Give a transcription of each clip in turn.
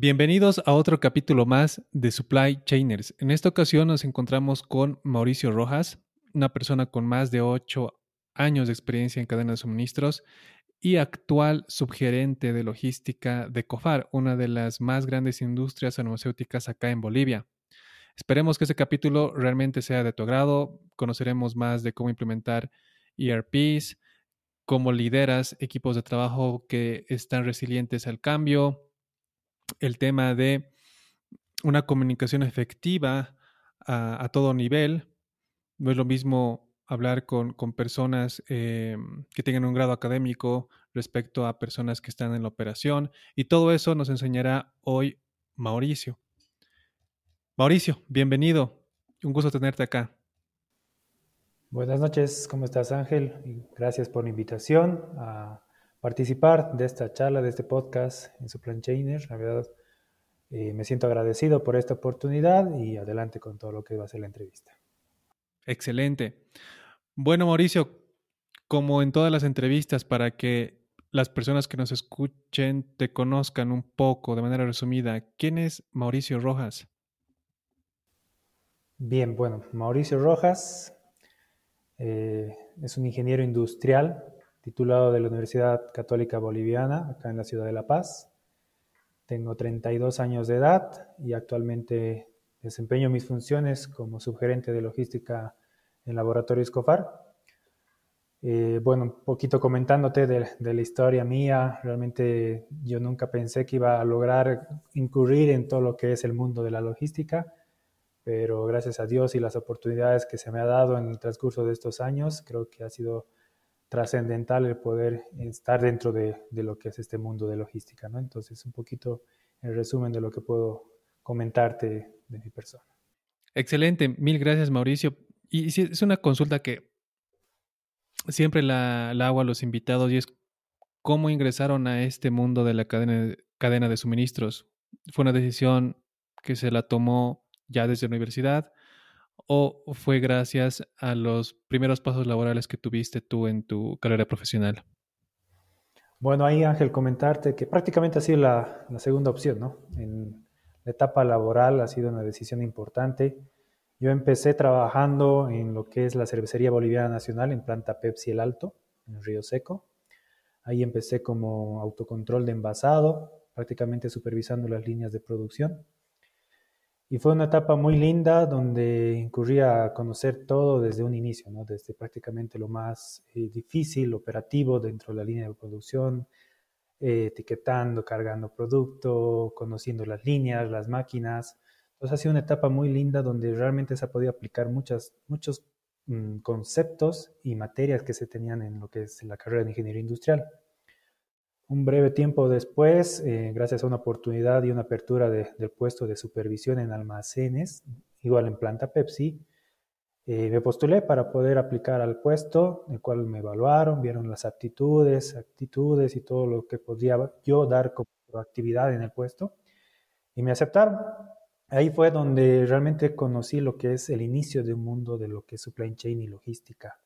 Bienvenidos a otro capítulo más de Supply Chainers. En esta ocasión nos encontramos con Mauricio Rojas, una persona con más de ocho años de experiencia en cadena de suministros y actual subgerente de logística de COFAR, una de las más grandes industrias farmacéuticas acá en Bolivia. Esperemos que este capítulo realmente sea de tu agrado. Conoceremos más de cómo implementar ERPs, cómo lideras equipos de trabajo que están resilientes al cambio, el tema de una comunicación efectiva a, todo nivel. No es lo mismo hablar con, personas eh, que tengan un grado académico respecto a personas que están en la operación. Y todo eso nos enseñará hoy Mauricio. Mauricio, bienvenido. Un gusto tenerte acá. Buenas noches, ¿cómo estás Ángel? Gracias por la invitación participar de esta charla, de este podcast en su plan Chainer. La verdad, eh, me siento agradecido por esta oportunidad y adelante con todo lo que va a ser la entrevista. Excelente. Bueno, Mauricio, como en todas las entrevistas, para que las personas que nos escuchen te conozcan un poco de manera resumida, ¿quién es Mauricio Rojas? Bien, bueno, Mauricio Rojas eh, es un ingeniero industrial titulado de la Universidad Católica Boliviana, acá en la ciudad de La Paz. Tengo 32 años de edad y actualmente desempeño mis funciones como subgerente de logística en Laboratorio Escofar. Eh, bueno, un poquito comentándote de, de, la historia mía, realmente yo nunca pensé que iba a lograr incurrir en todo lo que es el mundo de la logística, pero gracias a Dios y las oportunidades que se me ha dado en el transcurso de estos años, creo que ha sido trascendental el poder estar dentro de, lo que es este mundo de logística, ¿no? Entonces, un poquito el resumen de lo que puedo comentarte de mi persona. Excelente, mil gracias Mauricio. Y es una consulta que siempre la, hago a los invitados y es cómo ingresaron a este mundo de la cadena, cadena de suministros. ¿Fue una decisión que se la tomó ya desde la universidad? O fue gracias a los primeros pasos laborales que tuviste tú en tu carrera profesional? Bueno, ahí Ángel, comentarte que prácticamente ha sido la, segunda opción, ¿no? En la etapa laboral ha sido una decisión importante. Yo empecé trabajando en lo que es la Cervecería Boliviana Nacional en planta Pepsi El Alto, en Río Seco. Ahí empecé como autocontrol de envasado, prácticamente supervisando las líneas de producción. Y fue una etapa muy linda donde incurría a conocer todo desde un inicio, ¿no? desde prácticamente lo más eh, difícil, operativo dentro de la línea de producción, eh, etiquetando, cargando producto, conociendo las líneas, las máquinas. Entonces ha sido una etapa muy linda donde realmente se ha podido aplicar muchas, muchos mm, conceptos y materias que se tenían en lo que es la carrera de ingeniería industrial. Un breve tiempo después, eh, gracias a una oportunidad y una apertura del puesto de supervisión en almacenes, igual en planta Pepsi, eh, me postulé para poder aplicar al puesto, el cual me evaluaron, vieron las aptitudes, actitudes y todo lo que podría yo dar como actividad en el puesto y me aceptaron. Ahí fue donde realmente conocí lo que es el inicio de un mundo de lo que es supply chain y logística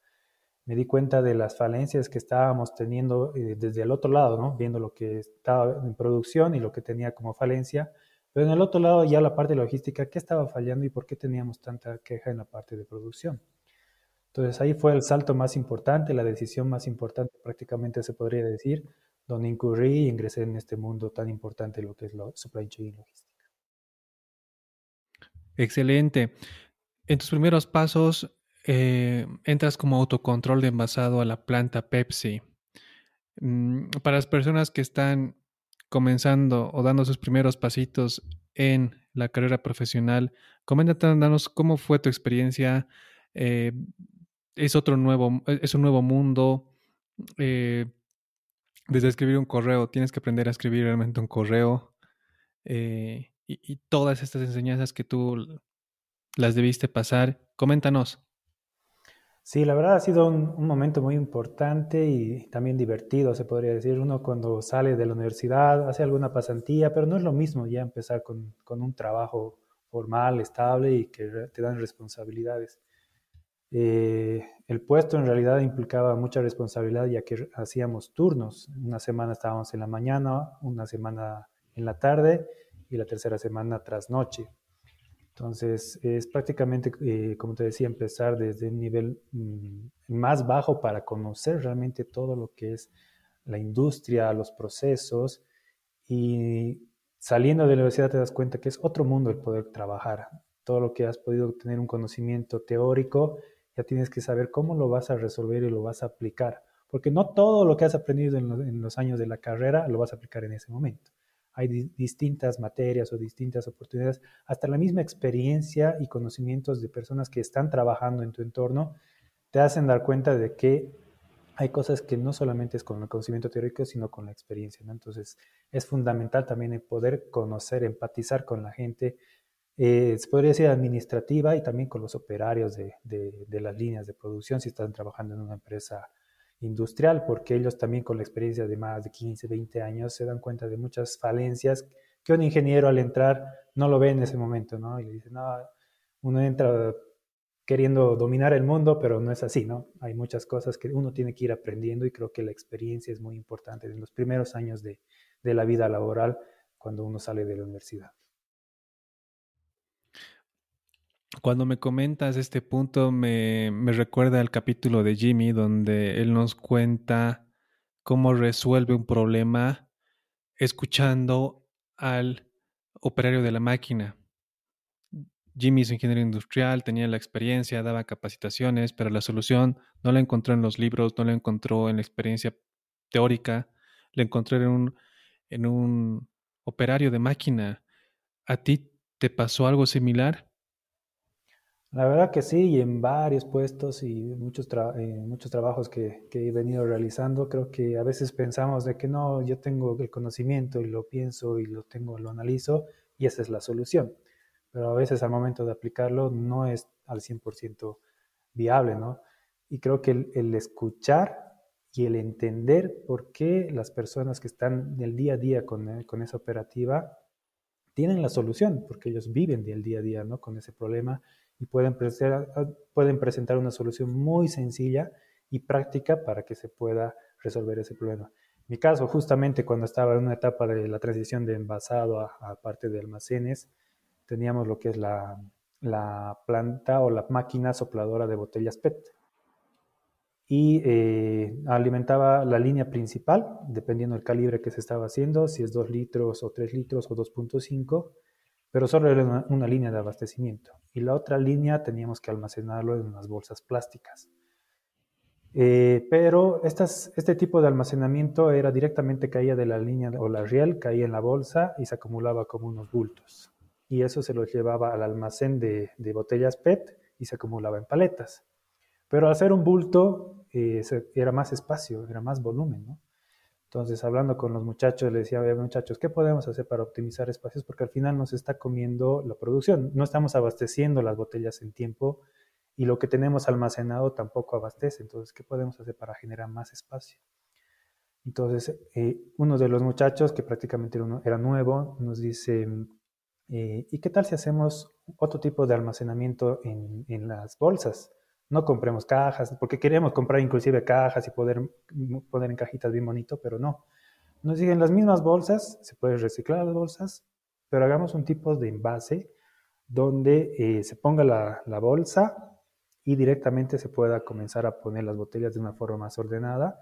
me di cuenta de las falencias que estábamos teniendo eh, desde el otro lado, ¿no? viendo lo que estaba en producción y lo que tenía como falencia, pero en el otro lado ya la parte logística, ¿qué estaba fallando y por qué teníamos tanta queja en la parte de producción? Entonces ahí fue el salto más importante, la decisión más importante prácticamente se podría decir, donde incurrí y ingresé en este mundo tan importante lo que es la supply chain logística. Excelente. En tus primeros pasos, eh, entras como autocontrol de envasado a la planta Pepsi. Mm, para las personas que están comenzando o dando sus primeros pasitos en la carrera profesional, coméntanos cómo fue tu experiencia. Eh, es otro nuevo, es un nuevo mundo. Eh, desde escribir un correo, tienes que aprender a escribir realmente un correo. y todas estas enseñanzas que tú las debiste pasar. Coméntanos. Sí, la verdad ha sido un, momento muy importante y también divertido, se podría decir. Uno cuando sale de la universidad hace alguna pasantía, pero no es lo mismo ya empezar con, un trabajo formal, estable y que te dan responsabilidades. Eh, el puesto en realidad implicaba mucha responsabilidad ya que hacíamos turnos. Una semana estábamos en la mañana, una semana en la tarde y la tercera semana trasnoche. Entonces, es prácticamente, eh, como te decía, empezar desde un nivel mm, más bajo para conocer realmente todo lo que es la industria, los procesos y saliendo de la universidad te das cuenta que es otro mundo el poder trabajar. Todo lo que has podido tener un conocimiento teórico, ya tienes que saber cómo lo vas a resolver y lo vas a aplicar. Porque no todo lo que has aprendido en los años de la carrera lo vas a aplicar en ese momento hay distintas materias o distintas oportunidades, hasta la misma experiencia y conocimientos de personas que están trabajando en tu entorno te hacen dar cuenta de que hay cosas que no solamente es con el conocimiento teórico, sino con la experiencia. Entonces, es fundamental también el poder conocer, empatizar con la gente, eh, podría decir administrativa y también con los operarios de, de las líneas de producción si están trabajando en una empresa industrial, porque ellos también con la experiencia de más de 15, 20 años se dan cuenta de muchas falencias que un ingeniero al entrar no lo ve en ese momento, ¿no? Y le dice, no, uno entra queriendo dominar el mundo, pero no es así, ¿no? Hay muchas cosas que uno tiene que ir aprendiendo y creo que la experiencia es muy importante en los primeros años de, de la vida laboral cuando uno sale de la universidad. Cuando me comentas este punto, me, recuerda al capítulo de Jimmy, donde él nos cuenta cómo resuelve un problema escuchando al operario de la máquina. Jimmy es ingeniero industrial, tenía la experiencia, daba capacitaciones, pero la solución no la encontró en los libros, no la encontró en la experiencia teórica, la encontró en un, en un operario de máquina. ¿A ti te pasó algo similar? La verdad que sí, y en varios puestos y muchos, eh, muchos trabajos que, que, he venido realizando, creo que a veces pensamos de que no, yo tengo el conocimiento y lo pienso y lo tengo, lo analizo y esa es la solución. Pero a veces al momento de aplicarlo no es al 100% viable, ¿no? Y creo que el, el, escuchar y el entender por qué las personas que están del día a día con, eh, con esa operativa tienen la solución, porque ellos viven del día a día, ¿no? Con ese problema y pueden presentar, pueden presentar una solución muy sencilla y práctica para que se pueda resolver ese problema. En mi caso, justamente cuando estaba en una etapa de la transición de envasado a, parte de almacenes, teníamos lo que es la, la, planta o la máquina sopladora de botellas PET. Y eh, alimentaba la línea principal, dependiendo del calibre que se estaba haciendo, si es 2 litros o 3 litros o 2.5 pero solo era una, línea de abastecimiento. Y la otra línea teníamos que almacenarlo en unas bolsas plásticas. Eh, pero este tipo de almacenamiento era directamente caía de la línea o la riel, caía en la bolsa y se acumulaba como unos bultos. Y eso se lo llevaba al almacén de, botellas PET y se acumulaba en paletas. Pero al ser un bulto eh, era más espacio, era más volumen, ¿no? Entonces, hablando con los muchachos, les decía, muchachos, ¿qué podemos hacer para optimizar espacios? Porque al final nos está comiendo la producción. No estamos abasteciendo las botellas en tiempo y lo que tenemos almacenado tampoco abastece. Entonces, ¿qué podemos hacer para generar más espacio? Entonces, eh, uno de los muchachos, que prácticamente era nuevo, nos dice, eh, ¿y qué tal si hacemos otro tipo de almacenamiento en, en las bolsas? No compremos cajas, porque queremos comprar inclusive cajas y poder poner en cajitas bien bonito, pero no. Nos siguen las mismas bolsas, se puede reciclar las bolsas, pero hagamos un tipo de envase donde eh, se ponga la, bolsa y directamente se pueda comenzar a poner las botellas de una forma más ordenada.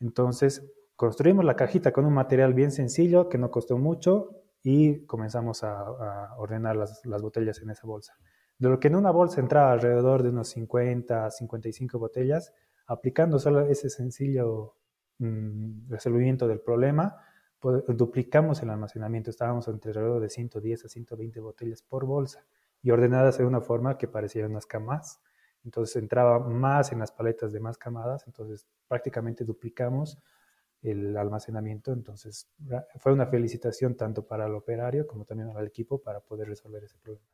Entonces, construimos la cajita con un material bien sencillo que no costó mucho y comenzamos a, ordenar las botellas en esa bolsa. De lo que en una bolsa entraba alrededor de unos 50 a 55 botellas, aplicando solo ese sencillo mm, resolvimiento del problema, pues, duplicamos el almacenamiento. Estábamos entre alrededor de 110 a 120 botellas por bolsa y ordenadas de una forma que parecían unas camas. Entonces entraba más en las paletas de más camadas, entonces prácticamente duplicamos el almacenamiento. Entonces fue una felicitación tanto para el operario como también al equipo para poder resolver ese problema.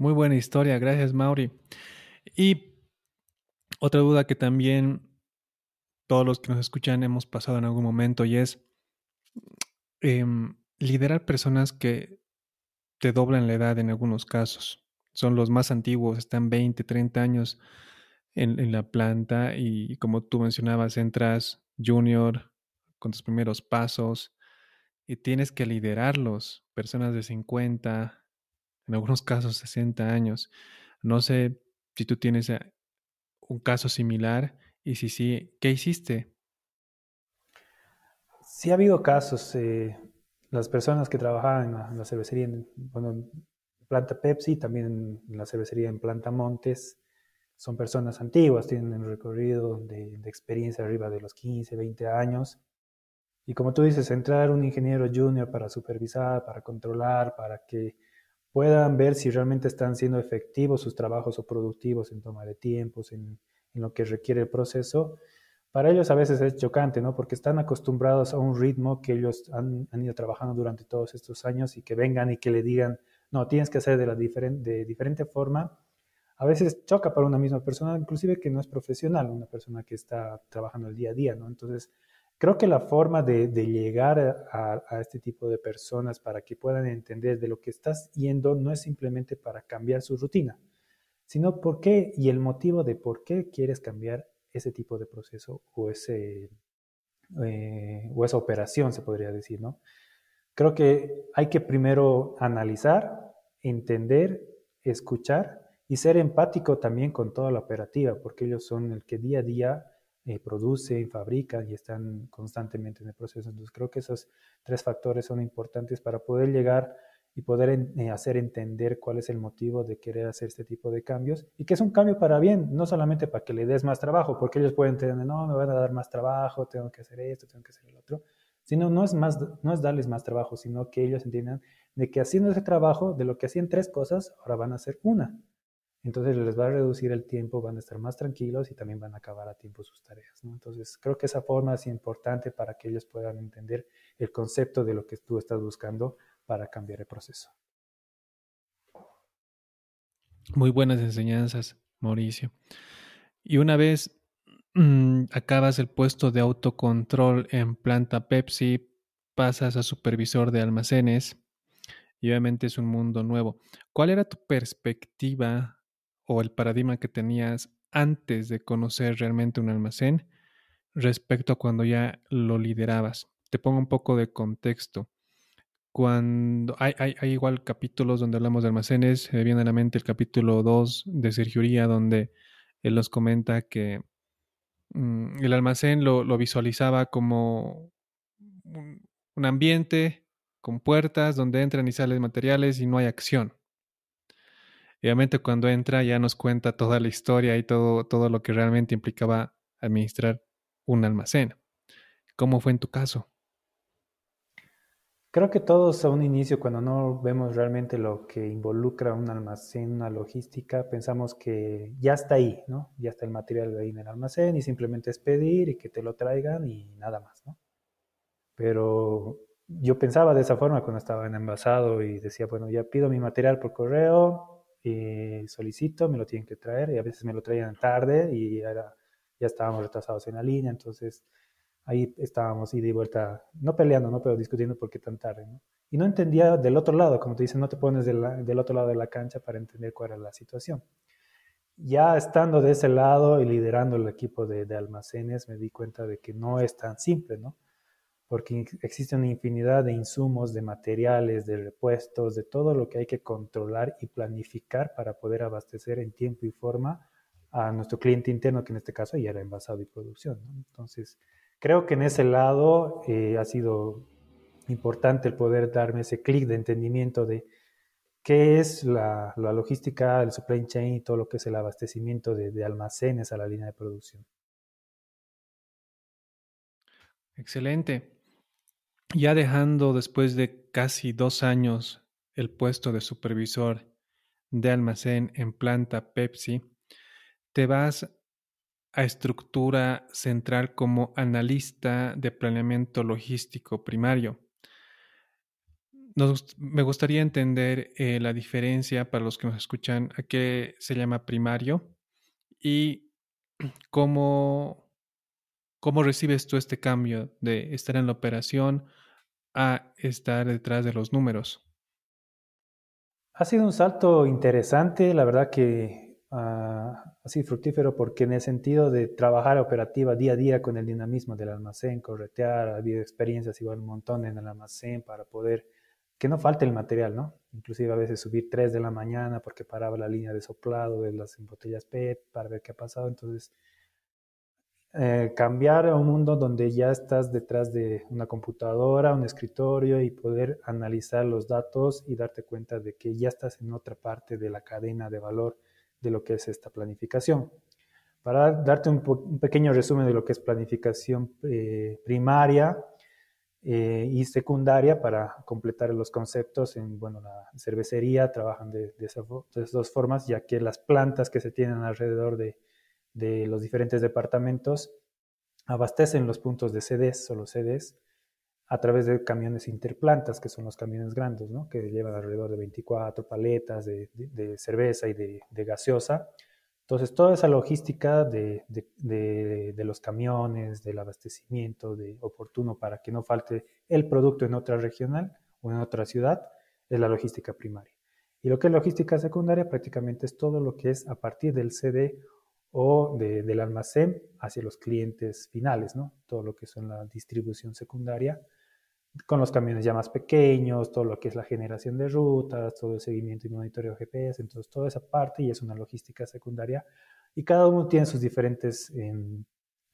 Muy buena historia, gracias Mauri. Y otra duda que también todos los que nos escuchan hemos pasado en algún momento y es em, liderar personas que te doblan la edad en algunos casos. Son los más antiguos, están 20, 30 años en, en la planta y como tú mencionabas, entras junior con tus primeros pasos y tienes que liderarlos, personas de 50, en algunos casos 60 años. No sé si tú tienes eh, un caso similar y si sí, ¿qué hiciste? Sí ha habido casos. Eh, las personas que trabajaban en la, cervecería, en, bueno, planta Pepsi, también en la cervecería en planta Montes, son personas antiguas, tienen un recorrido de, de, experiencia arriba de los 15, 20 años. Y como tú dices, entrar un ingeniero junior para supervisar, para controlar, para que puedan ver si realmente están siendo efectivos sus trabajos o productivos en toma de tiempos, en, lo que requiere el proceso, para ellos a veces es chocante, ¿no? Porque están acostumbrados a un ritmo que ellos han, ido trabajando durante todos estos años y que vengan y que le digan, no, tienes que hacer de, la de diferente forma. A veces choca para una misma persona, inclusive que no es profesional, una persona que está trabajando el día a día, ¿no? Entonces, creo que la forma de, llegar a, a, este tipo de personas para que puedan entender de lo que estás yendo no es simplemente para cambiar su rutina, sino por qué y el motivo de por qué quieres cambiar ese tipo de proceso o, ese, eh, o esa operación, se podría decir, ¿no? Creo que hay que primero analizar, entender, escuchar y ser empático también con toda la operativa, porque ellos son el que día a día eh, producen, fabrican y están constantemente en el proceso. Entonces creo que esos tres factores son importantes para poder llegar y poder eh, hacer entender cuál es el motivo de querer hacer este tipo de cambios y que es un cambio para bien, no solamente para que le des más trabajo, porque ellos pueden tener, no, me van a dar más trabajo, tengo que hacer esto, tengo que hacer el otro, sino no es, más, no es darles más trabajo, sino que ellos entiendan de que haciendo ese trabajo, de lo que hacían tres cosas, ahora van a hacer una. Entonces les va a reducir el tiempo, van a estar más tranquilos y también van a acabar a tiempo sus tareas. Entonces creo que esa forma es importante para que ellos puedan entender el concepto de lo que tú estás buscando para cambiar el proceso. Muy buenas enseñanzas, Mauricio. Y una vez mm, acabas el puesto de autocontrol en planta Pepsi, pasas a supervisor de almacenes y obviamente es un mundo nuevo. ¿Cuál era tu perspectiva o el paradigma que tenías antes de conocer realmente un almacén respecto a cuando ya lo liderabas? Te pongo un poco de contexto cuando hay, hay, igual capítulos donde hablamos de almacenes, me viene a la mente el capítulo 2 de Sergio donde él nos comenta que mm, el almacén lo, visualizaba como un, ambiente con puertas donde entran y salen materiales y no hay acción. Obviamente cuando entra ya nos cuenta toda la historia y todo, todo lo que realmente implicaba administrar un almacén. ¿Cómo fue en tu caso? Creo que todos a un inicio, cuando no vemos realmente lo que involucra un almacén, una logística, pensamos que ya está ahí, ¿no? Ya está el material ahí en el almacén y simplemente es pedir y que te lo traigan y nada más, ¿no? Pero yo pensaba de esa forma cuando estaba en envasado y decía, bueno, ya pido mi material por correo, y solicito, me lo tienen que traer y a veces me lo traían tarde y ya estábamos retrasados en la línea, entonces ahí estábamos ida y vuelta, no peleando, ¿no? pero discutiendo por qué tan tarde. ¿no? Y no entendía del otro lado, como te dicen, no te pones del otro lado de la cancha para entender cuál era la situación. Ya estando de ese lado y liderando el equipo de, de almacenes, me di cuenta de que no es tan simple, ¿no? Porque existe una infinidad de insumos, de materiales, de repuestos, de todo lo que hay que controlar y planificar para poder abastecer en tiempo y forma a nuestro cliente interno, que en este caso ya era envasado y producción. Entonces, Creo que en ese lado eh, ha sido importante el poder darme ese clic de entendimiento de qué es la, logística, el supply chain y todo lo que es el abastecimiento de, almacenes a la línea de producción. Excelente. Ya dejando después de casi dos años el puesto de supervisor de almacén en planta Pepsi, te vas a estructura central como analista de planeamiento logístico primario. me gustaría entender eh, la diferencia para los que nos escuchan a qué se llama primario y cómo, cómo recibes tú este cambio de estar en la operación a estar detrás de los números. Ha sido un salto interesante, la verdad que ah, así fructífero porque en el sentido de trabajar operativa día a día con el dinamismo del almacén, corretear, ha habido experiencias igual un montón en el almacén para poder que no falte el material, ¿no? Inclusive a veces subir 3 de la mañana porque paraba la línea de soplado de las botellas PET para ver qué ha pasado. Entonces, eh, cambiar a un mundo donde ya estás detrás de una computadora, un escritorio y poder analizar los datos y darte cuenta de que ya estás en otra parte de la cadena de valor de lo que es esta planificación. Para darte un, pequeño resumen de lo que es planificación eh, primaria, eh, y secundaria para completar los conceptos. En bueno, la cervecería trabajan de, esas dos formas, ya que las plantas que se tienen alrededor de, de, los diferentes departamentos abastecen los puntos de CDs o los CDs a través de camiones interplantas, que son los camiones grandes, ¿no? que llevan alrededor de 24 paletas de, cerveza y de, gaseosa entonces, toda esa logística de, los camiones, del abastecimiento, de oportuno para que no falte el producto en otra regional o en otra ciudad, es la logística primaria. Y lo que es logística secundaria prácticamente es todo lo que es a partir del CD o del almacén hacia los clientes finales, ¿no? Todo lo que son la distribución secundaria con los camiones ya más pequeños, todo lo que es la generación de rutas, todo el seguimiento y monitoreo GPS, entonces toda esa parte y es una logística secundaria y cada uno tiene sus diferentes em,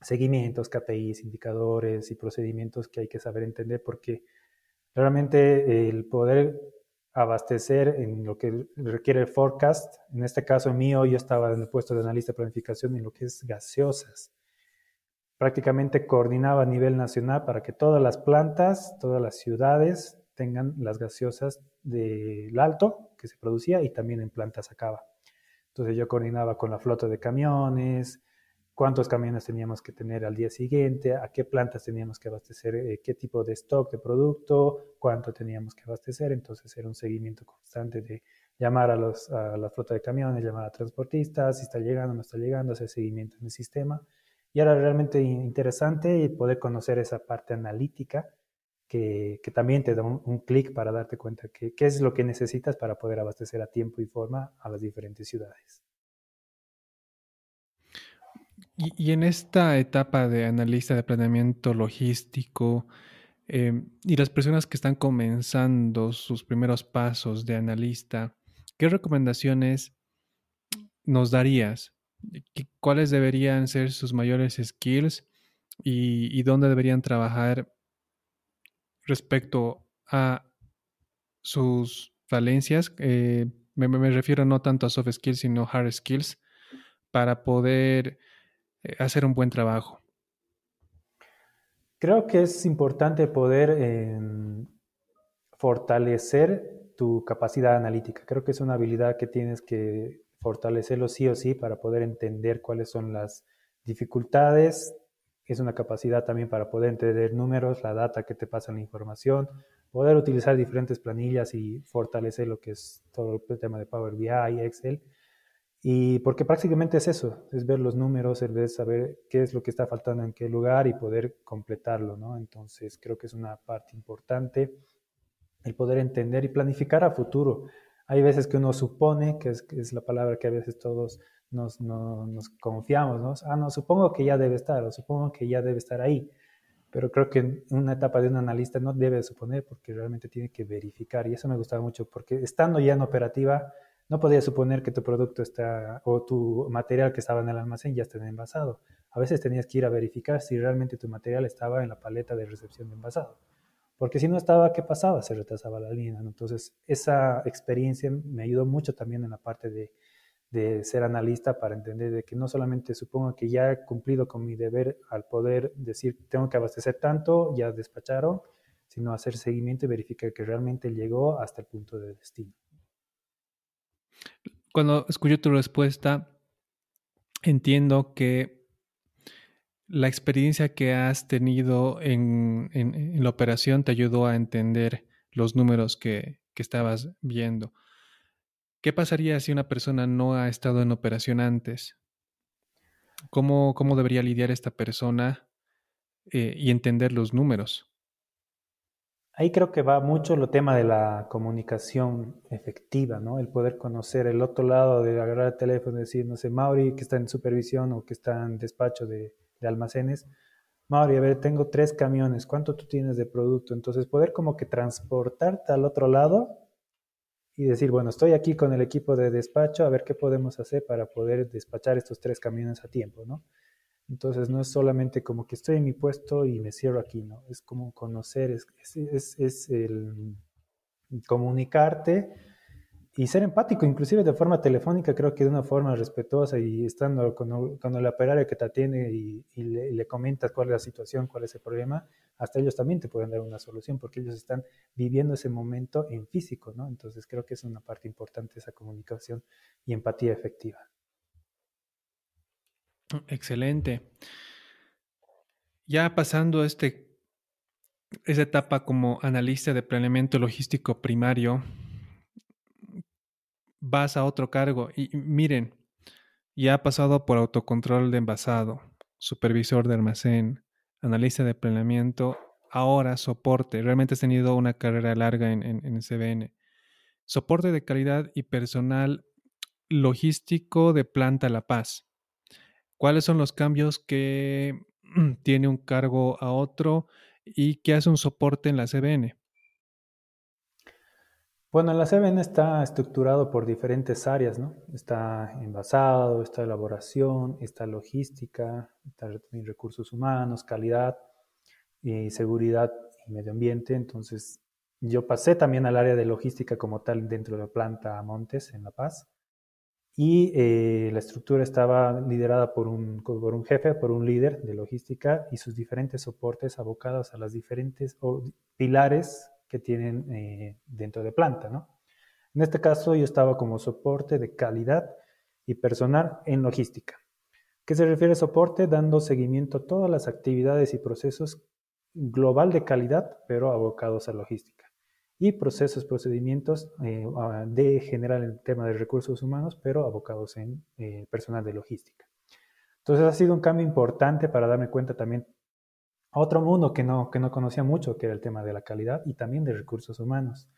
seguimientos, KPIs, indicadores y procedimientos que hay que saber entender porque realmente el poder abastecer en lo que requiere el forecast, en este caso mío yo estaba en el puesto de analista de planificación en lo que es gaseosas prácticamente coordinaba a nivel nacional para que todas las plantas, todas las ciudades tengan las gaseosas del alto que se producía y también en plantas acaba. Entonces yo coordinaba con la flota de camiones, cuántos camiones teníamos que tener al día siguiente, a qué plantas teníamos que abastecer, eh, qué tipo de stock de producto, cuánto teníamos que abastecer. Entonces era un seguimiento constante de llamar a, los, la flota de camiones, llamar a transportistas, si está llegando, no está llegando, hacer seguimiento en el sistema y era realmente interesante poder conocer esa parte analítica que, también te da un, clic para darte cuenta qué es lo que necesitas para poder abastecer a tiempo y forma a las diferentes ciudades. Y, en esta etapa de analista de planeamiento logístico em, y las personas que están comenzando sus primeros pasos de analista, ¿qué recomendaciones nos darías cuáles deberían ser sus mayores skills y, dónde deberían trabajar respecto a sus falencias. Eh, me, refiero no tanto a soft skills, sino hard skills, para poder eh, hacer un buen trabajo. Creo que es importante poder em, fortalecer tu capacidad analítica. Creo que es una habilidad que tienes que fortalecerlo sí o sí para poder entender cuáles son las dificultades. Es una capacidad también para poder entender números, la data que te pasa la información, poder utilizar diferentes planillas y fortalecer lo que es todo el tema de Power BI, Excel. Y porque prácticamente es eso, es ver los números, es saber qué es lo que está faltando en qué lugar y poder completarlo, ¿no? Entonces creo que es una parte importante el poder entender y planificar a futuro. Hay veces que uno supone, que es, la palabra que a veces todos nos, nos confiamos, ¿no? Ah, no, supongo que ya debe estar, o supongo que ya debe estar ahí. Pero creo que en una etapa de un analista no debe suponer porque realmente tiene que verificar. Y eso me gustaba mucho porque estando ya en operativa, no podía suponer que tu producto está o tu material que estaba en el almacén ya está envasado. A veces tenías que ir a verificar si realmente tu material estaba en la paleta de recepción de envasado porque si no estaba, ¿qué pasaba? Se retrasaba la línea. Entonces, esa experiencia me ayudó mucho también en la parte de, de, ser analista para entender de que no solamente supongo que ya he cumplido con mi deber al poder decir, tengo que abastecer tanto, ya despacharon, sino hacer seguimiento y verificar que realmente llegó hasta el punto de destino. Cuando escucho tu respuesta, entiendo que la experiencia que has tenido en, la operación te ayudó a entender los números que, estabas viendo. ¿Qué pasaría si una persona no ha estado en operación antes? ¿Cómo, cómo debería lidiar esta persona eh, y entender los números? Ahí creo que va mucho lo tema de la comunicación efectiva, ¿no? El poder conocer el otro lado, de agarrar el teléfono y decir, no sé, Mauri, que está en supervisión o que está en despacho de, de almacenes, Mauri, a ver, tengo tres camiones, ¿cuánto tú tienes de producto? Entonces, poder como que transportarte al otro lado y decir, bueno, estoy aquí con el equipo de despacho, a ver qué podemos hacer para poder despachar estos tres camiones a tiempo, ¿no? Entonces no es solamente como que estoy en mi puesto y me cierro aquí, ¿no? Es como conocer, es, es, es el comunicarte y ser empático, inclusive de forma telefónica, creo que de una forma respetuosa y estando con, con el operario que te atiende y, le, le, comentas cuál es la situación, cuál es el problema, hasta ellos también te pueden dar una solución porque ellos están viviendo ese momento en físico, ¿no? Entonces creo que es una parte importante esa comunicación y empatía efectiva. Excelente. Ya pasando este, esa etapa como analista de planeamiento logístico primario, vas a otro cargo y miren, ya ha pasado por autocontrol de envasado, supervisor de almacén, analista de planeamiento, ahora soporte. Realmente has tenido una carrera larga en, en, en CBN. Soporte de calidad y personal logístico de Planta La Paz. ¿Cuáles son los cambios que tiene un cargo a otro y qué hace un soporte en la CBN? Bueno, la CBN está estructurado por diferentes áreas, ¿no? Está envasado, está elaboración, está logística, está recursos humanos, calidad y seguridad y medio ambiente. Entonces, yo pasé también al área de logística como tal dentro de la planta Montes en La Paz y eh, la estructura estaba liderada por un, por un jefe, por un líder de logística y sus diferentes soportes abocados a las diferentes pilares que tienen eh, dentro de planta. ¿no? En este caso yo estaba como soporte de calidad y personal en logística. ¿Qué se refiere a soporte? Dando seguimiento a todas las actividades y procesos global de calidad, pero abocados a logística y procesos, procedimientos eh, de general el tema de recursos humanos, pero abocados en eh, personal de logística. Entonces ha sido un cambio importante para darme cuenta también a otro mundo que no, que no conocía mucho, que era el tema de la calidad y también de recursos humanos.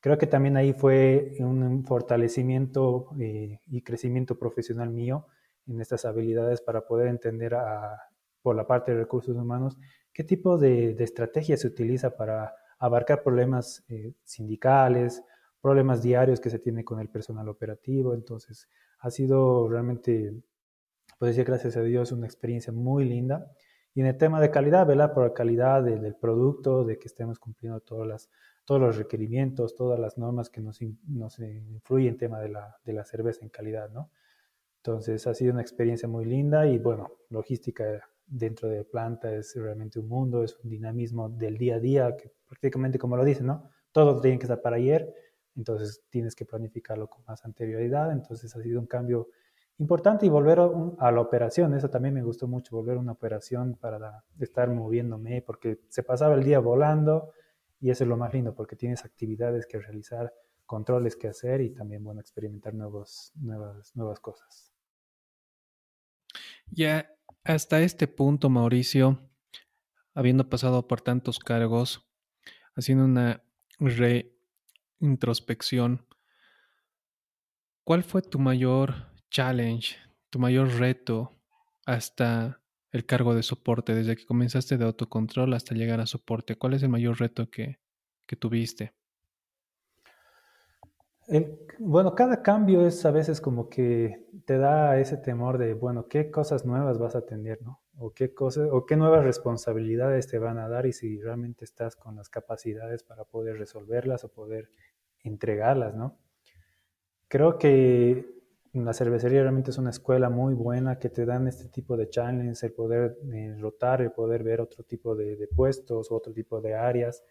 Creo que también ahí fue un fortalecimiento eh, y crecimiento profesional mío en estas habilidades para poder entender por la parte de recursos humanos qué tipo de, de estrategia se utiliza para abarcar problemas eh, sindicales, problemas diarios que se tiene con el personal operativo. Entonces, ha sido realmente, pues decir, gracias a Dios, una experiencia muy linda. Y en el tema de calidad, velar por la calidad del, producto, de que estemos cumpliendo todas las, todos los requerimientos, todas las normas que nos, nos influyen en tema de la, de la cerveza en calidad, ¿no? Entonces, ha sido una experiencia muy linda y, bueno, logística dentro de planta es realmente un mundo, es un dinamismo del día a día que prácticamente como lo dicen, ¿no? Todo tiene que estar para ayer, entonces tienes que planificarlo con más anterioridad, entonces ha sido un cambio importante y volver a, la operación, eso también me gustó mucho, volver a una operación para estar moviéndome, porque se pasaba el día volando y eso es lo más lindo, porque tienes actividades que realizar, controles que hacer y también, bueno, experimentar nuevos, nuevas, nuevas cosas. Ya hasta este punto, Mauricio, habiendo pasado por tantos cargos, haciendo una reintrospección, ¿cuál fue tu mayor challenge, tu mayor reto hasta el cargo de soporte, desde que comenzaste de autocontrol hasta llegar a soporte? ¿Cuál es el mayor reto que, que tuviste? Bueno, cada cambio es a veces como que te da ese temor de, bueno, ¿qué cosas nuevas vas a tener, no? O qué cosas, o qué nuevas responsabilidades te van a dar y si realmente estás con las capacidades para poder resolverlas o poder entregarlas, ¿no? Creo que la cervecería realmente es una escuela muy buena que te dan este tipo de challenges, el poder eh, rotar, el poder ver otro tipo de, de puestos, otro tipo de áreas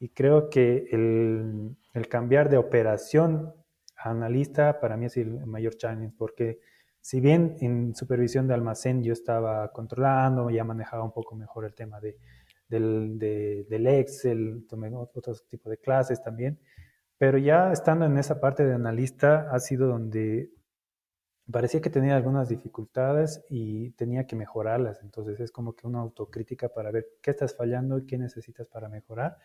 y creo que el, el, cambiar de operación a analista para mí es el mayor challenge, porque si bien en supervisión de almacén yo estaba controlando, ya manejaba un poco mejor el tema de, del, del Excel, tomé otros tipos de clases también, pero ya estando en esa parte de analista ha sido donde parecía que tenía algunas dificultades y tenía que mejorarlas. Entonces es como que una autocrítica para ver qué estás fallando y qué necesitas para mejorar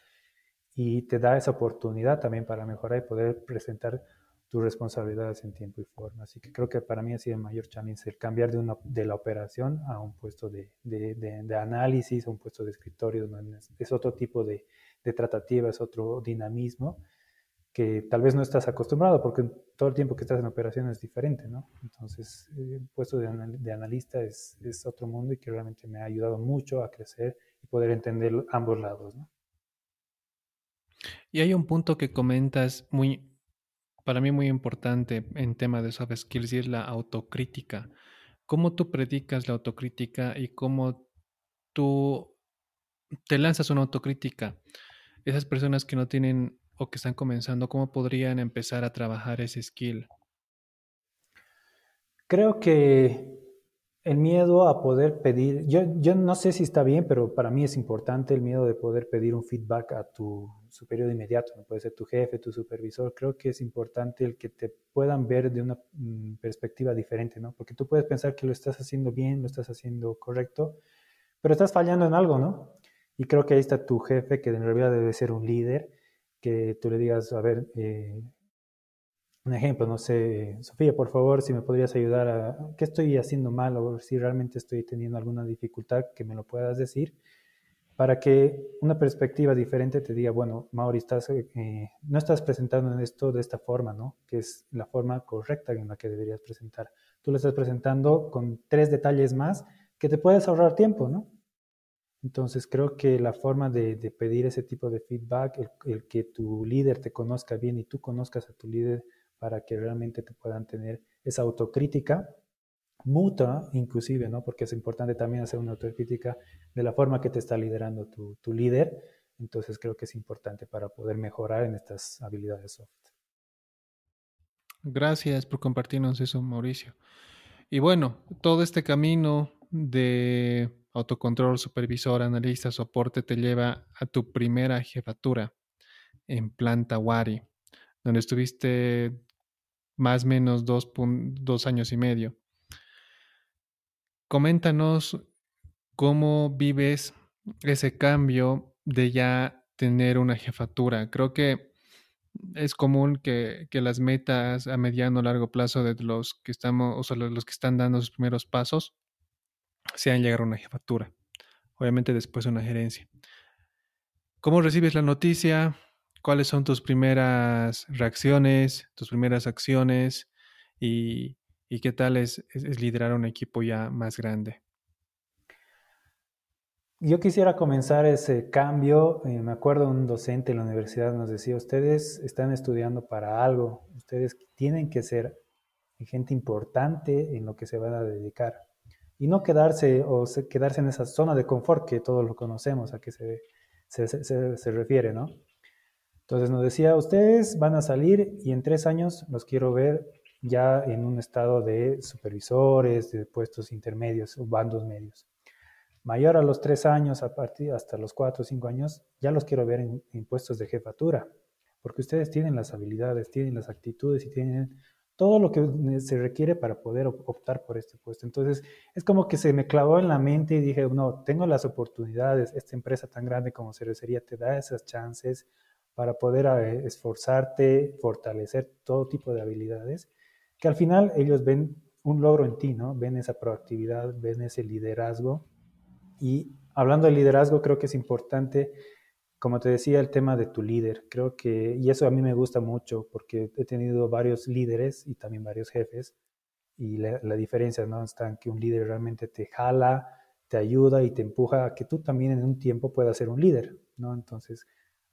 y te da esa oportunidad también para mejorar y poder presentar tus responsabilidades en tiempo y forma. Así que creo que para mí ha sido el mayor challenge el cambiar de, una, de la operación a un puesto de, de, análisis, a un puesto de escritorio, es otro tipo de, tratativa, es otro dinamismo que tal vez no estás acostumbrado porque todo el tiempo que estás en operación es diferente, ¿no? Entonces, el puesto de, analista es, es, otro mundo y que realmente me ha ayudado mucho a crecer y poder entender ambos lados. Y hay un punto que comentas muy, para mí muy importante en tema de soft skills y es la autocrítica. ¿Cómo tú predicas la autocrítica y cómo tú te lanzas una autocrítica? Esas personas que no tienen o que están comenzando, ¿cómo podrían empezar a trabajar ese skill? Creo que el miedo a poder pedir, yo, yo no sé si está bien, pero para mí es importante el miedo de poder pedir un feedback a tu superior inmediato, no puede ser tu jefe, tu supervisor. Creo que es importante el que te puedan ver de una mm, perspectiva diferente, ¿no? Porque tú puedes pensar que lo estás haciendo bien, lo estás haciendo correcto, pero estás fallando en algo, ¿no? Y creo que ahí está tu jefe, que en realidad debe ser un líder, que tú le digas, a ver, eh, un ejemplo, no sé, Sofía, por favor, si me podrías ayudar a qué estoy haciendo mal o si realmente estoy teniendo alguna dificultad, que me lo puedas decir, para que una perspectiva diferente te diga, bueno, Mauri, estás, eh, no estás presentando esto de esta forma, ¿no? Que es la forma correcta en la que deberías presentar. Tú lo estás presentando con tres detalles más que te puedes ahorrar tiempo, ¿no? Entonces creo que la forma de, pedir ese tipo de feedback, el que tu líder te conozca bien y tú conozcas a tu líder, para que realmente te puedan tener esa autocrítica mutua, inclusive, ¿no? Porque es importante también hacer una autocrítica de la forma que te está liderando tu, tu líder. Entonces creo que es importante para poder mejorar en estas habilidades soft. Gracias por compartirnos eso, Mauricio. Y bueno, todo este camino de autocontrol, supervisor, analista, soporte te lleva a tu primera jefatura en planta Wari, donde estuviste más o menos dos, dos años y medio. Coméntanos cómo vives ese cambio de ya tener una jefatura. Creo que es común que, las metas a mediano o largo plazo de los que estamos, o sea, los que están dando sus primeros pasos, sean llegar a una jefatura. Obviamente después una gerencia. ¿Cómo recibes la noticia? ¿Cuáles son tus primeras reacciones, tus primeras acciones y, qué tal es, liderar un equipo ya más grande? Yo quisiera comenzar ese cambio. Eh, me acuerdo un docente en la universidad nos decía, ustedes están estudiando para algo, ustedes tienen que ser gente importante en lo que se van a dedicar y no quedarse o quedarse en esa zona de confort que todos lo conocemos, a qué se, se refiere, ¿no? Entonces nos decía, ustedes van a salir y en tres años los quiero ver ya en un estado de supervisores, de puestos intermedios o bandos medios. Mayor a los tres años, a partir hasta los cuatro o cinco años, ya los quiero ver en, en puestos de jefatura, porque ustedes tienen las habilidades, tienen las actitudes y tienen todo lo que se requiere para poder optar por este puesto. Entonces, es como que se me clavó en la mente y dije, no, tengo las oportunidades, esta empresa tan grande como Cervecería te da esas chances, para poder eh, esforzarte, fortalecer todo tipo de habilidades, que al final ellos ven un logro en ti, ¿no? Ven esa proactividad, ven ese liderazgo. Y hablando de liderazgo, creo que es importante, como te decía, el tema de tu líder. Creo que, y eso a mí me gusta mucho porque he tenido varios líderes y también varios jefes. Y la, diferencia, ¿no? Está en que un líder realmente te jala, te ayuda y te empuja a que tú también en un tiempo puedas ser un líder, ¿no? Entonces,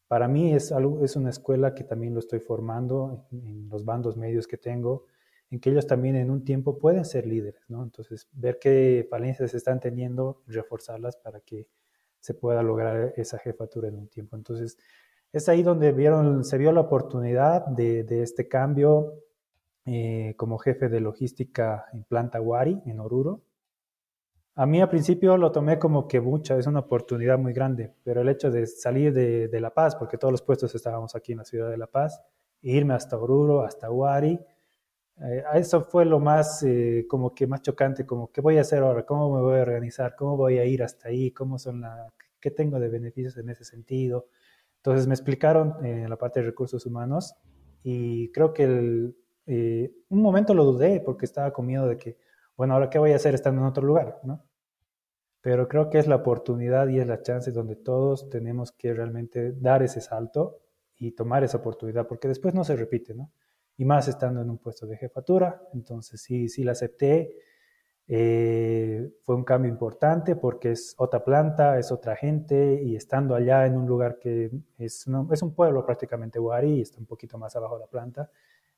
para mí es, algo, es una escuela que también lo estoy formando en, los bandos medios que tengo, en que ellos también en un tiempo pueden ser líderes, ¿no? Entonces, ver qué falencias están teniendo, reforzarlas para que se pueda lograr esa jefatura en un tiempo. Entonces, es ahí donde vieron, se vio la oportunidad de, este cambio eh, como jefe de logística en Planta Wari, en Oruro. A mí al principio lo tomé como que mucha, es una oportunidad muy grande, pero el hecho de salir de, La Paz, porque todos los puestos estábamos aquí en la ciudad de La Paz, e irme hasta Oruro, hasta Huari, eh, eso fue lo más, eh, como que más chocante, como qué voy a hacer ahora, cómo me voy a organizar, cómo voy a ir hasta ahí, cómo son la, qué tengo de beneficios en ese sentido. Entonces me explicaron en la parte de recursos humanos y creo que un momento lo dudé porque estaba con miedo de que, bueno, ahora qué voy a hacer estando en otro lugar, ¿no? Pero creo que es la oportunidad y es la chance donde todos tenemos que realmente dar ese salto y tomar esa oportunidad, porque después no se repite, ¿no? Y más estando en un puesto de jefatura, entonces sí, sí la acepté. Eh, fue un cambio importante porque es otra planta, es otra gente y estando allá en un lugar que es, es un pueblo prácticamente guarí, está un poquito más abajo de la planta,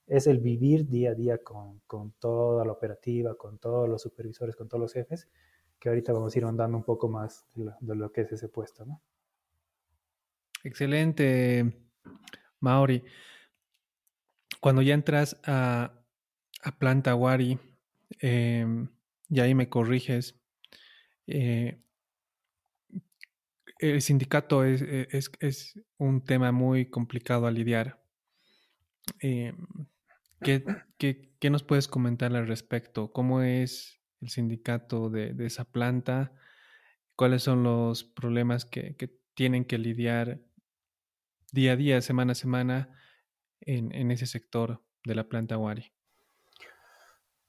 es el vivir día a día con, con, toda la operativa, con todos los supervisores, con todos los jefes, que ahorita vamos a ir andando un poco más de lo, de lo que es ese puesto, ¿no? Excelente. Maori, cuando ya entras a, Planta Wari, em, y ahí me corriges, eh, el sindicato es, es, un tema muy complicado a lidiar. Em, ¿qué, qué, nos puedes comentar al respecto? ¿Cómo es el sindicato de, de esa planta? ¿Cuáles son los problemas que, que tienen que lidiar día a día, semana a semana, en, ese sector de la planta Wari?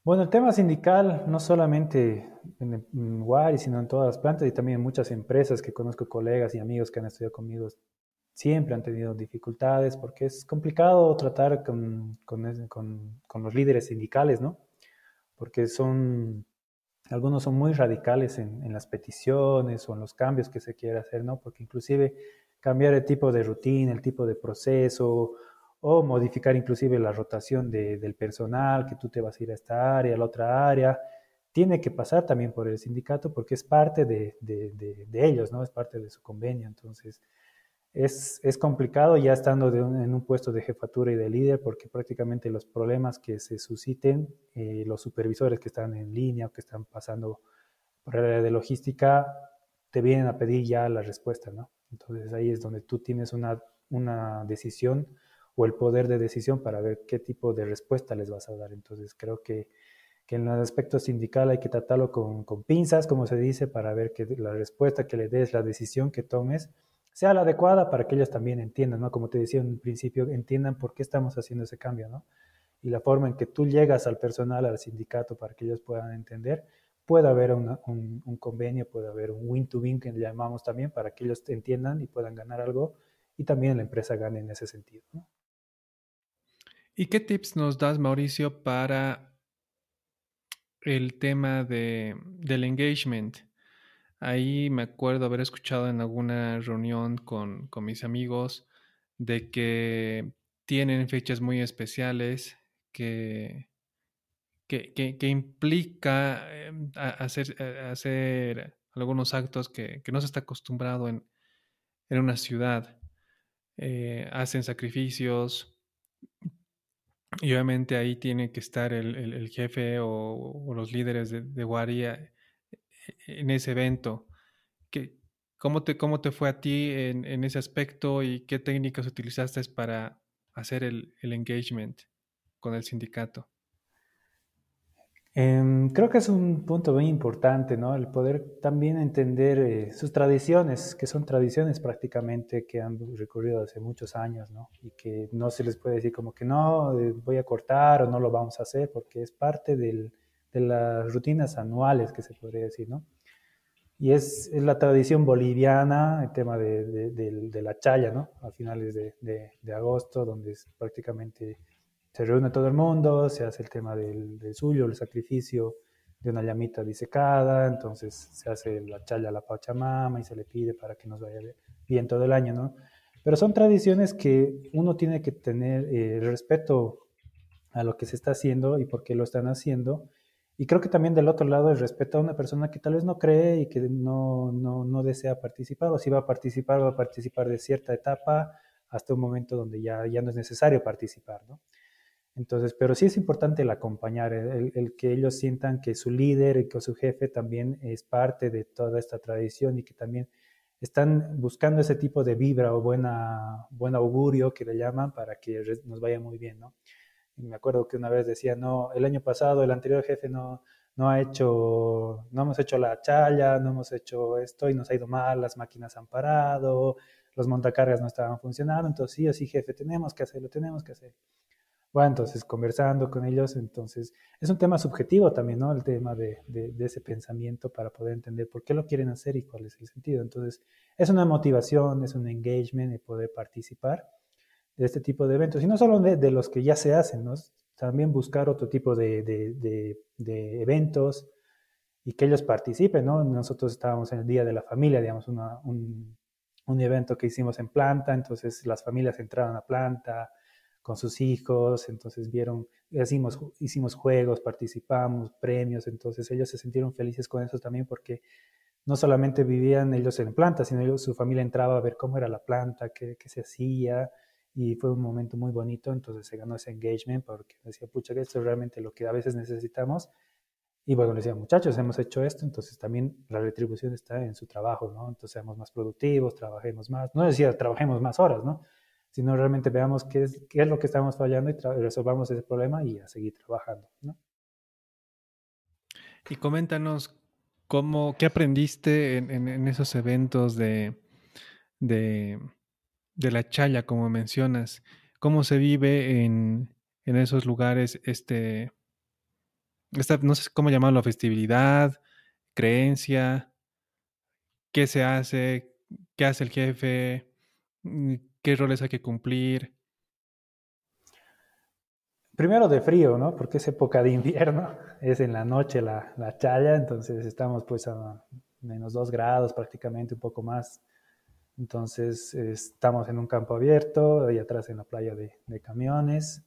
Bueno, el tema sindical, no solamente en, Wari, sino en todas las plantas y también en muchas empresas que conozco colegas y amigos que han estudiado conmigo, siempre han tenido dificultades porque es complicado tratar con, los líderes sindicales, ¿no? Porque son, algunos son muy radicales en, en, las peticiones o en los cambios que se quiere hacer, ¿no? Porque inclusive cambiar el tipo de rutina, el tipo de proceso, o modificar inclusive la rotación del personal, que tú te vas a ir a esta área, a la otra área, tiene que pasar también por el sindicato porque es parte de, ellos, ¿no? Es parte de su convenio. Entonces, es, complicado ya estando en un puesto de jefatura y de líder porque prácticamente los problemas que se susciten, eh, los supervisores que están en línea o que están pasando por el área de logística, te vienen a pedir ya la respuesta, ¿no? Entonces ahí es donde tú tienes una, una decisión o el poder de decisión para ver qué tipo de respuesta les vas a dar. Entonces creo que, que en el aspecto sindical hay que tratarlo con, con, pinzas, como se dice, para ver que la respuesta que le des, la decisión que tomes, sea la adecuada para que ellos también entiendan, ¿no? Como te decía en un principio, entiendan por qué estamos haciendo ese cambio, ¿no? Y la forma en que tú llegas al personal, al sindicato, para que ellos puedan entender, puede haber un, convenio, puede haber un win-to-win que le llamamos también para que ellos entiendan y puedan ganar algo y también la empresa gane en ese sentido. ¿Y qué tips nos das, Mauricio, para el tema de, del engagement? Ahí me acuerdo haber escuchado en alguna reunión con, con mis amigos de que tienen fechas muy especiales, que que, implica em, hacer, eh, hacer algunos actos que, no se está acostumbrado en, una ciudad. Eh, hacen sacrificios y obviamente ahí tiene que estar el, jefe o, los líderes de, de eh, en ese evento. ¿Qué, cómo, te, ¿Cómo te fue a ti en, en ese aspecto y qué técnicas utilizaste para hacer el engagement con el sindicato? Em, creo que es un punto muy importante, ¿no? El poder también entender eh, sus tradiciones, que son tradiciones prácticamente que han recurrido hace muchos años, ¿no? Y que no se les puede decir como que no, eh, voy a cortar o no lo vamos a hacer, porque es parte del, de las rutinas anuales, que se podría decir, ¿no? Y es, es la tradición boliviana, el tema de, de, de, la chaya, ¿no? A finales de, agosto, donde es prácticamente se reúne todo el mundo, se hace el tema del, suyo, el sacrificio de una llamita disecada, entonces se hace la chaya a la Pachamama y se le pide para que nos vaya bien todo el año, ¿no? Pero son tradiciones que uno tiene que tener eh, respeto a lo que se está haciendo y por qué lo están haciendo. Y creo que también del otro lado el respeto a una persona que tal vez no cree y que no, no, no desea participar, o si va a participar, va a participar de cierta etapa hasta un momento donde ya, ya no es necesario participar, ¿no? Entonces, pero sí es importante el acompañar, el, que ellos sientan que su líder y que su jefe también es parte de toda esta tradición y que también están buscando ese tipo de vibra o buena, buen augurio que le llaman para que nos vaya muy bien, ¿no? me acuerdo que una vez decía, no, el año pasado el anterior jefe no, no ha hecho, no hemos hecho la challa, no hemos hecho esto y nos ha ido mal, las máquinas han parado, los montacargas no estaban funcionando, entonces sí, así jefe, tenemos que hacerlo, tenemos que hacerlo. Bueno, entonces conversando con ellos, entonces es un tema subjetivo también, ¿no? El tema de, de, ese pensamiento para poder entender por qué lo quieren hacer y cuál es el sentido. Entonces, es una motivación, es un engagement de poder participar de este tipo de eventos. Y no solo de, de los que ya se hacen, ¿no? También buscar otro tipo de, de, eventos y que ellos participen, ¿no? Nosotros estábamos en el Día de la Familia, digamos, una, un, un evento que hicimos en planta, entonces las familias entraron a planta, con sus hijos, entonces vieron, hicimos, hicimos juegos, participamos, premios, entonces ellos se sintieron felices con eso también porque no solamente vivían ellos en planta, sino ellos, su familia entraba a ver cómo era la planta, qué, se hacía, y fue un momento muy bonito, entonces se ganó ese engagement porque decía, pucha, que esto es realmente lo que a veces necesitamos. Y bueno, decía, muchachos, hemos hecho esto, entonces también la retribución está en su trabajo, ¿no? Entonces seamos más productivos, trabajemos más, no decía, trabajemos más horas, ¿no? Sino realmente veamos qué es, qué es lo que estamos fallando y resolvamos ese problema y a seguir trabajando. ¿no? Y coméntanos cómo, qué aprendiste en, esos eventos de, de, la chaya, como mencionas, cómo se vive en, en esos lugares, este, esta, no sé cómo llamarlo, festividad, creencia, qué se hace, qué hace el jefe, qué roles hay que cumplir. Primero de frío, ¿no? Porque es época de invierno, es en la noche la, la chaya, entonces estamos pues a menos dos grados prácticamente, un poco más. Entonces estamos en un campo abierto, ahí atrás en la playa de, de camiones,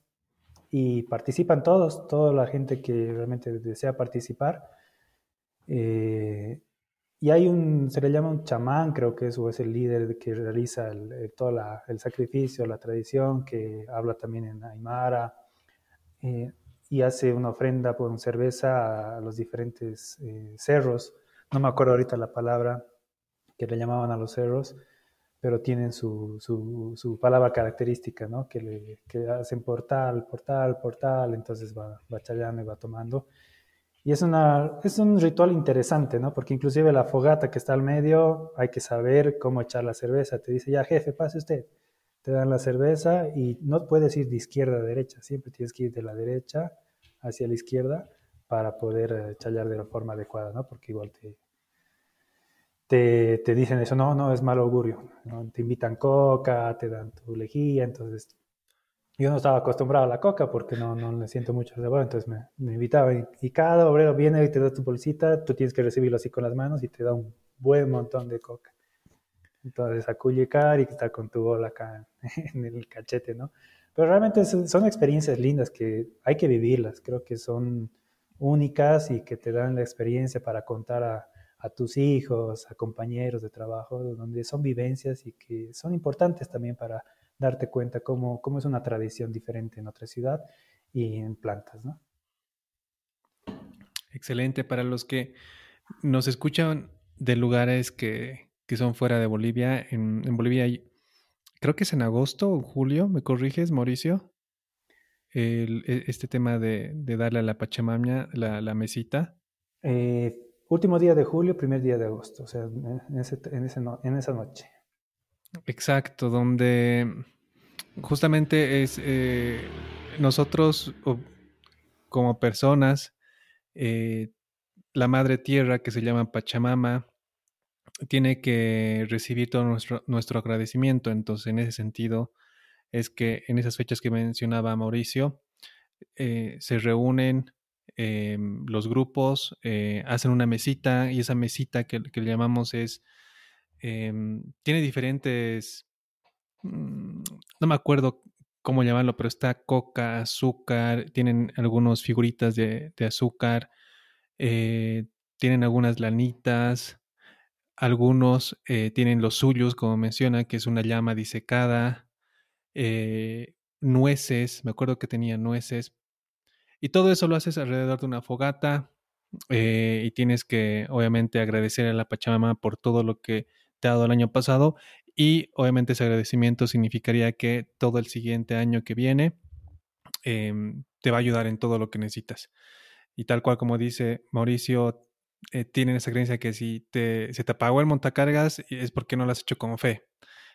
y participan todos, toda la gente que realmente desea participar. Eh, y hay un, se le llama un chamán, creo que es, o es el líder que realiza el, todo el sacrificio, la tradición, que habla también en Aymara, eh, y hace una ofrenda con cerveza a los diferentes eh, cerros. No me acuerdo ahorita la palabra que le llamaban a los cerros, pero tienen su, su, su palabra característica, ¿no? Que, le, que hacen portal, portal, portal, entonces va, va y va tomando. Y es, una, es un ritual interesante, ¿no? Porque inclusive la fogata que está al medio, hay que saber cómo echar la cerveza. Te dice, ya jefe, pase usted. Te dan la cerveza y no puedes ir de izquierda a derecha, siempre tienes que ir de la derecha hacia la izquierda para poder eh, chayar de la forma adecuada, ¿no? Porque igual te, te, te dicen eso, no, no, es mal augurio. ¿no? Te invitan coca, te dan tu lejía, entonces yo no estaba acostumbrado a la coca porque no, no le siento mucho el sabor, entonces me, me invitaba y, cada obrero viene y te da tu bolsita, tú tienes que recibirlo así con las manos y te da un buen montón de coca. Entonces a culicar y estar con tu bola acá en el cachete, ¿no? Pero realmente son experiencias lindas que hay que vivirlas, creo que son únicas y que te dan la experiencia para contar a, a tus hijos, a compañeros de trabajo, donde son vivencias y que son importantes también para darte cuenta cómo, cómo es una tradición diferente en otra ciudad y en plantas, ¿no? Excelente. Para los que nos escuchan de lugares que, que son fuera de Bolivia, en, en, Bolivia creo que es en agosto o julio, ¿me corriges, Mauricio? El, e, este tema de, de, darle a la Pachamama la, la mesita. Eh, último día de julio, primer día de agosto, o sea, en, ese, en, ese en esa noche. Exacto, donde justamente es eh, nosotros como personas, eh, la madre tierra que se llama Pachamama, tiene que recibir todo nuestro, nuestro agradecimiento. Entonces, en ese sentido, es que en esas fechas que mencionaba Mauricio, eh, se reúnen los grupos, hacen una mesita y esa mesita que, que le llamamos es Em, tiene diferentes, mm, no me acuerdo cómo llamarlo, pero está coca, azúcar, tienen algunas figuritas de, azúcar, eh, tienen algunas lanitas, algunos eh, tienen los suyos, como menciona, que es una llama disecada, eh, nueces, me acuerdo que tenía nueces, y todo eso lo haces alrededor de una fogata. y tienes que obviamente agradecer a la Pachamama por todo lo que dado el año pasado y obviamente ese agradecimiento significaría que todo el siguiente año que viene em, te va a ayudar en todo lo que necesitas. Y tal cual como dice Mauricio, eh, tienen esa creencia que si te, se te apagó el montacargas es porque no lo has hecho con fe.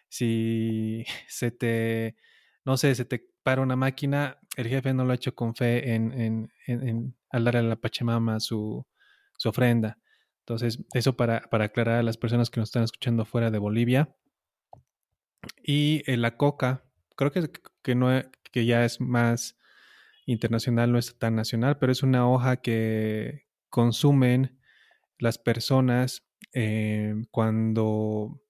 si se te, no sé, se te para una máquina, el jefe no lo ha hecho con fe en, en, en, al darle a la Pachamama su, su ofrenda. Entonces, eso para, para, aclarar a las personas que nos están escuchando fuera de Bolivia. Y eh, la coca, creo que, que, no, que ya es más internacional, no es tan nacional, pero es una hoja que consumen las personas eh, cuando,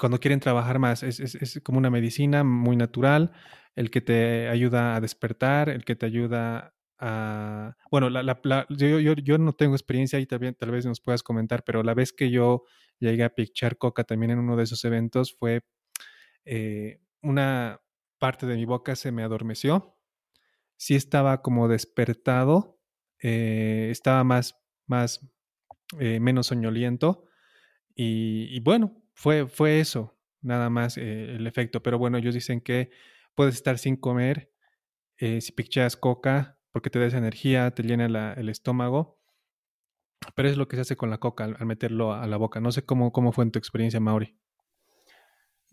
cuando quieren trabajar más. Es, es, es, como una medicina muy natural, el que te ayuda a despertar, el que te ayuda Bueno, la, yo, no tengo experiencia y tal, tal vez nos puedas comentar, pero la vez que yo llegué a pichar coca también en uno de esos eventos fue eh, una parte de mi boca se me adormeció. Sí estaba como despertado, eh, estaba más, más, eh, menos soñoliento. Y, bueno, fue, fue eso, nada más el efecto. Pero bueno, ellos dicen que puedes estar sin comer si picheas coca porque te da esa energía, te llena el estómago. Pero es lo que se hace con la coca al, meterlo a, la boca. No sé cómo, cómo fue en tu experiencia, Mauri.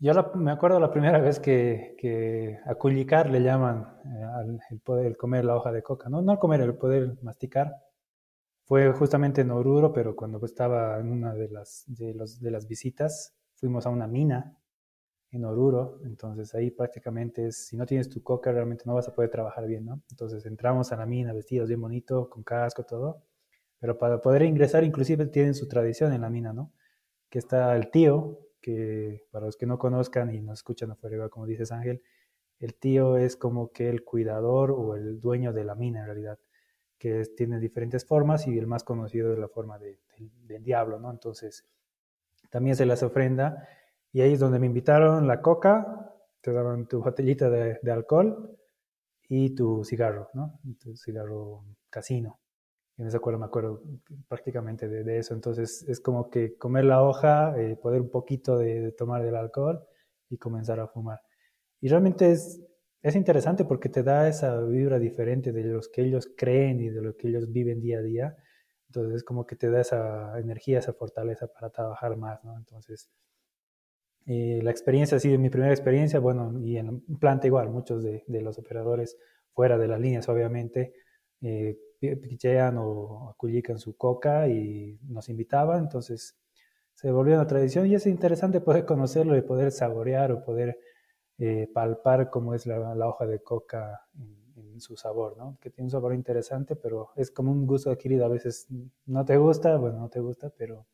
Yo me acuerdo la primera vez que, que a culicar le llaman eh, el poder comer la hoja de coca, no, no comer, el poder masticar. Fue justamente en Oruro, pero cuando estaba en una de las, de las visitas, fuimos a una mina en Oruro, entonces ahí prácticamente es, si no tienes tu coca realmente no vas a poder trabajar bien, ¿no? Entonces entramos a la mina vestidos bien bonito, con casco, todo, pero para poder ingresar inclusive tienen su tradición en la mina, ¿no? Que está el tío, que para los que no conozcan y nos escuchan afuera, como dices Ángel, el tío es como que el cuidador o el dueño de la mina en realidad, que es, tiene diferentes formas y el más conocido es la forma de, de, del diablo, ¿no? Entonces, también se las ofrenda y ahí es donde me invitaron la coca, te daban tu botellita de, alcohol y tu cigarro, ¿no? Tu cigarro casino en ese acuerdo me acuerdo prácticamente de, de, eso. Entonces es como que comer la hoja, eh, poder un poquito de, de, tomar del alcohol y comenzar a fumar. Y realmente es, es interesante porque te da esa vibra diferente de los que ellos creen y de lo que ellos viven día a día. Entonces es como que te da esa energía, esa fortaleza para trabajar más, ¿no? Entonces eh, la experiencia ha sido mi primera experiencia, bueno, y en planta igual, muchos de, los operadores fuera de las líneas, obviamente, eh, pichean o acullican su coca y nos invitaban, entonces se volvió una tradición y es interesante poder conocerlo y poder saborear o poder eh, palpar cómo es la, la, hoja de coca en, en, su sabor, ¿no? Que tiene un sabor interesante, pero es como un gusto adquirido. A veces no te gusta, bueno, no te gusta, pero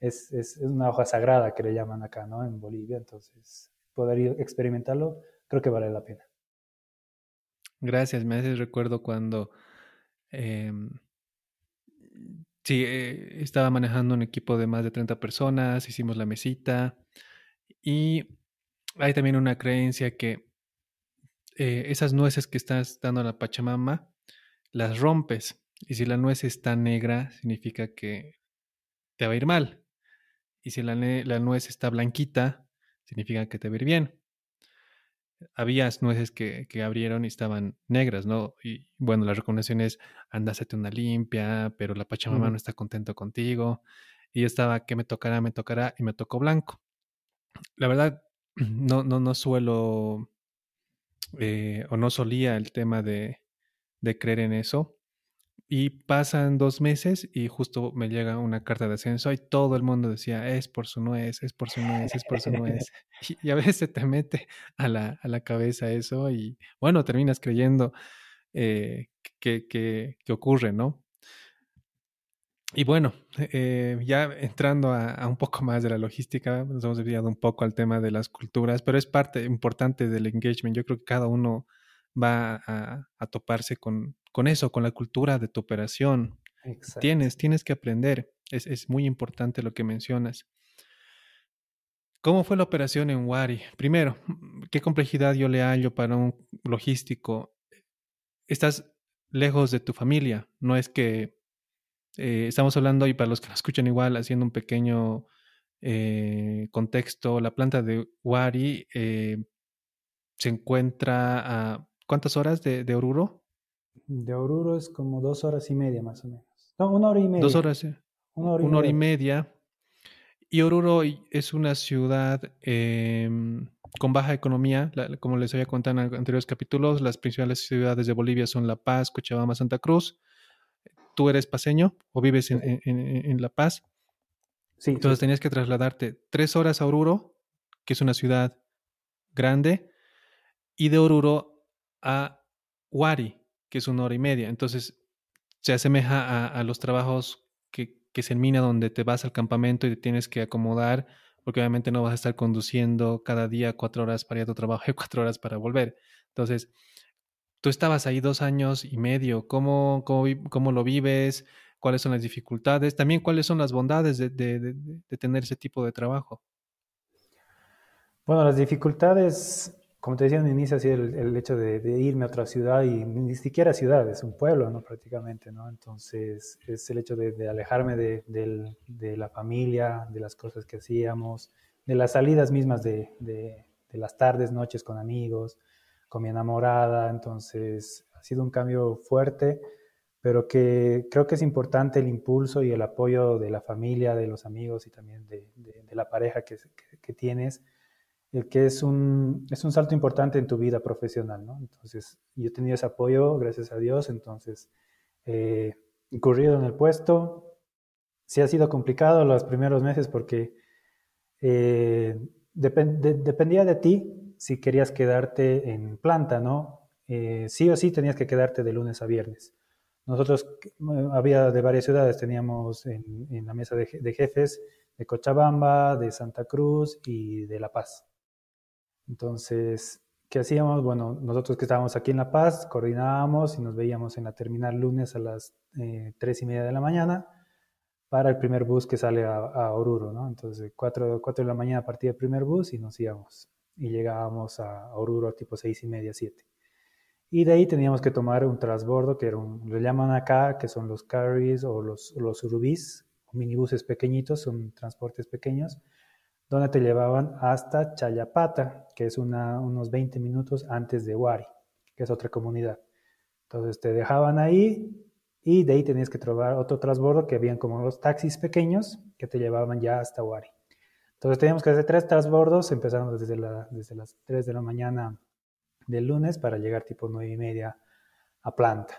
es, es, es una hoja sagrada que le llaman acá, ¿no? En Bolivia, entonces poder experimentarlo creo que vale la pena. Gracias, me haces recuerdo cuando eh, sí, eh, estaba manejando un equipo de más de 30 personas, hicimos la mesita y hay también una creencia que eh, esas nueces que estás dando a la Pachamama las rompes y si la nuez está negra significa que te va a ir mal y si la, la nuez está blanquita significa que te va a ir bien había nueces que, que, abrieron y estaban negras, ¿no? Y bueno, la recomendación es andásate una limpia, pero la Pachamama mm. no está contento contigo. Y yo estaba, que me tocará, me tocará, y me tocó blanco. La verdad, no, no, no suelo, eh, o no solía el tema de, de creer en eso. Y pasan dos meses y justo me llega una carta de ascenso y todo el mundo decía, es por su nuez, es por su nuez, es por su nuez. y, y, a veces se te mete a la, a la cabeza eso y bueno, terminas creyendo eh, que, que, que, ocurre, ¿no? Y bueno, eh, ya entrando a, a, un poco más de la logística, nos hemos desviado un poco al tema de las culturas, pero es parte importante del engagement. Yo creo que cada uno va a, a toparse con, con eso, con la cultura de tu operación. Exacto. Tienes, tienes que aprender. Es, es, muy importante lo que mencionas. ¿Cómo fue la operación en Wari? Primero, ¿qué complejidad yo le hallo para un logístico? Estás lejos de tu familia. No es que eh, estamos hablando, y para los que nos escuchan igual, haciendo un pequeño eh, contexto, la planta de Wari eh, se encuentra a ¿cuántas horas de, de Oruro? De Oruro es como dos horas y media más o menos. No, una hora y media. Dos horas, sí. Una hora y, una hora y media. Y Oruro es una ciudad em, con baja economía, como les había contado en anteriores capítulos, las principales ciudades de Bolivia son La Paz, Cochabamba, Santa Cruz. ¿Tú eres paseño o vives en, La Paz? Sí. Entonces tenías que trasladarte tres horas a Oruro, que es una ciudad grande, y de Oruro a Huari, que es una hora y media. Entonces se asemeja a, los trabajos que, se mina donde te vas al campamento y te tienes que acomodar porque obviamente no vas a estar conduciendo cada día cuatro horas para ir a tu trabajo y cuatro horas para volver. Entonces, tú estabas ahí dos años y medio, ¿cómo, cómo, lo vives? ¿Cuáles son las dificultades? También, ¿cuáles son las bondades de, de tener ese tipo de trabajo? Bueno, las dificultades como te decía en el inicio, así el, hecho de, irme a otra ciudad y ni siquiera ciudad, es un pueblo, ¿no? Prácticamente, ¿no? Entonces, es el hecho de, alejarme de, la familia, de las cosas que hacíamos, de las salidas mismas de, las tardes, noches con amigos, con mi enamorada. Entonces, ha sido un cambio fuerte, pero que creo que es importante el impulso y el apoyo de la familia, de los amigos y también de, la pareja que, que tienes el que es un, es un salto importante en tu vida profesional, ¿no? Entonces, yo tenido ese apoyo, gracias a Dios, entonces, eh, incurrido en el puesto, sí ha sido complicado los primeros meses porque eh, dependía de ti si querías quedarte en planta, ¿no? Eh, sí o sí tenías que quedarte de lunes a viernes. Nosotros había de varias ciudades, teníamos en, la mesa de, de, jefes de Cochabamba, de Santa Cruz y de La Paz. Entonces, ¿qué hacíamos? Bueno, nosotros que estábamos aquí en La Paz, coordinábamos y nos veíamos en la terminal lunes a las eh, tres y media de la mañana para el primer bus que sale a, Oruro, ¿no? Entonces, cuatro, cuatro de la mañana partía el primer bus y nos íbamos. Y llegábamos a Oruro tipo seis y media, siete. Y de ahí teníamos que tomar un transbordo, que era lo llaman acá, que son los carries o los, los urubís, minibuses pequeñitos, son transportes pequeños, donde te llevaban hasta Chayapata, que es unos 20 minutos antes de Huari, que es otra comunidad. Entonces te dejaban ahí y de ahí tenías que trobar otro transbordo que habían como los taxis pequeños que te llevaban ya hasta Huari. Entonces teníamos que hacer tres transbordos, empezando desde, las 3 de la mañana del lunes para llegar tipo 9 y media a planta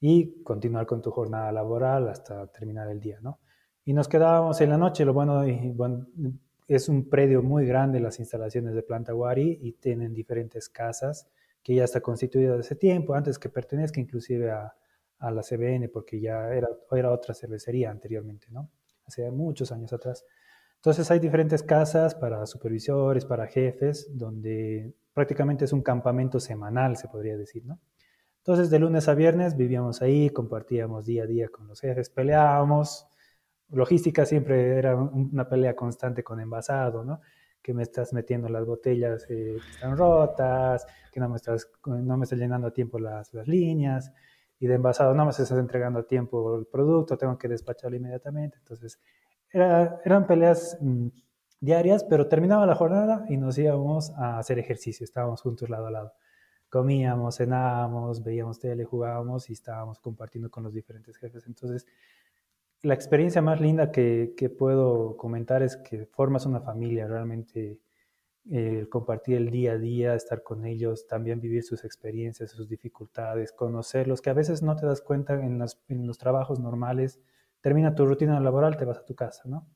y continuar con tu jornada laboral hasta terminar el día, ¿no? Y nos quedábamos en la noche, lo bueno, y, bueno es un predio muy grande las instalaciones de Planta Wari y tienen diferentes casas que ya está constituida desde tiempo, antes que pertenezca inclusive a, la CBN, porque ya era, era otra cervecería anteriormente, ¿no? Hace muchos años atrás. Entonces hay diferentes casas para supervisores, para jefes, donde prácticamente es un campamento semanal, se podría decir, ¿no? Entonces de lunes a viernes vivíamos ahí, compartíamos día a día con los jefes, peleábamos, logística siempre era una pelea constante con envasado, ¿no? Que me estás metiendo las botellas eh, que están rotas, que no me estás, no me estás llenando a tiempo las, las líneas, y de envasado no me estás entregando a tiempo el producto, tengo que despacharlo inmediatamente. Entonces, eran peleas mm, diarias, pero terminaba la jornada y nos íbamos a hacer ejercicio, estábamos juntos lado a lado. Comíamos, cenábamos, veíamos tele, jugábamos y estábamos compartiendo con los diferentes jefes. Entonces, la experiencia más linda que, puedo comentar es que formas una familia, realmente eh, compartir el día a día, estar con ellos, también vivir sus experiencias, sus dificultades, conocerlos, que a veces no te das cuenta en, los trabajos normales, termina tu rutina laboral, te vas a tu casa, ¿no?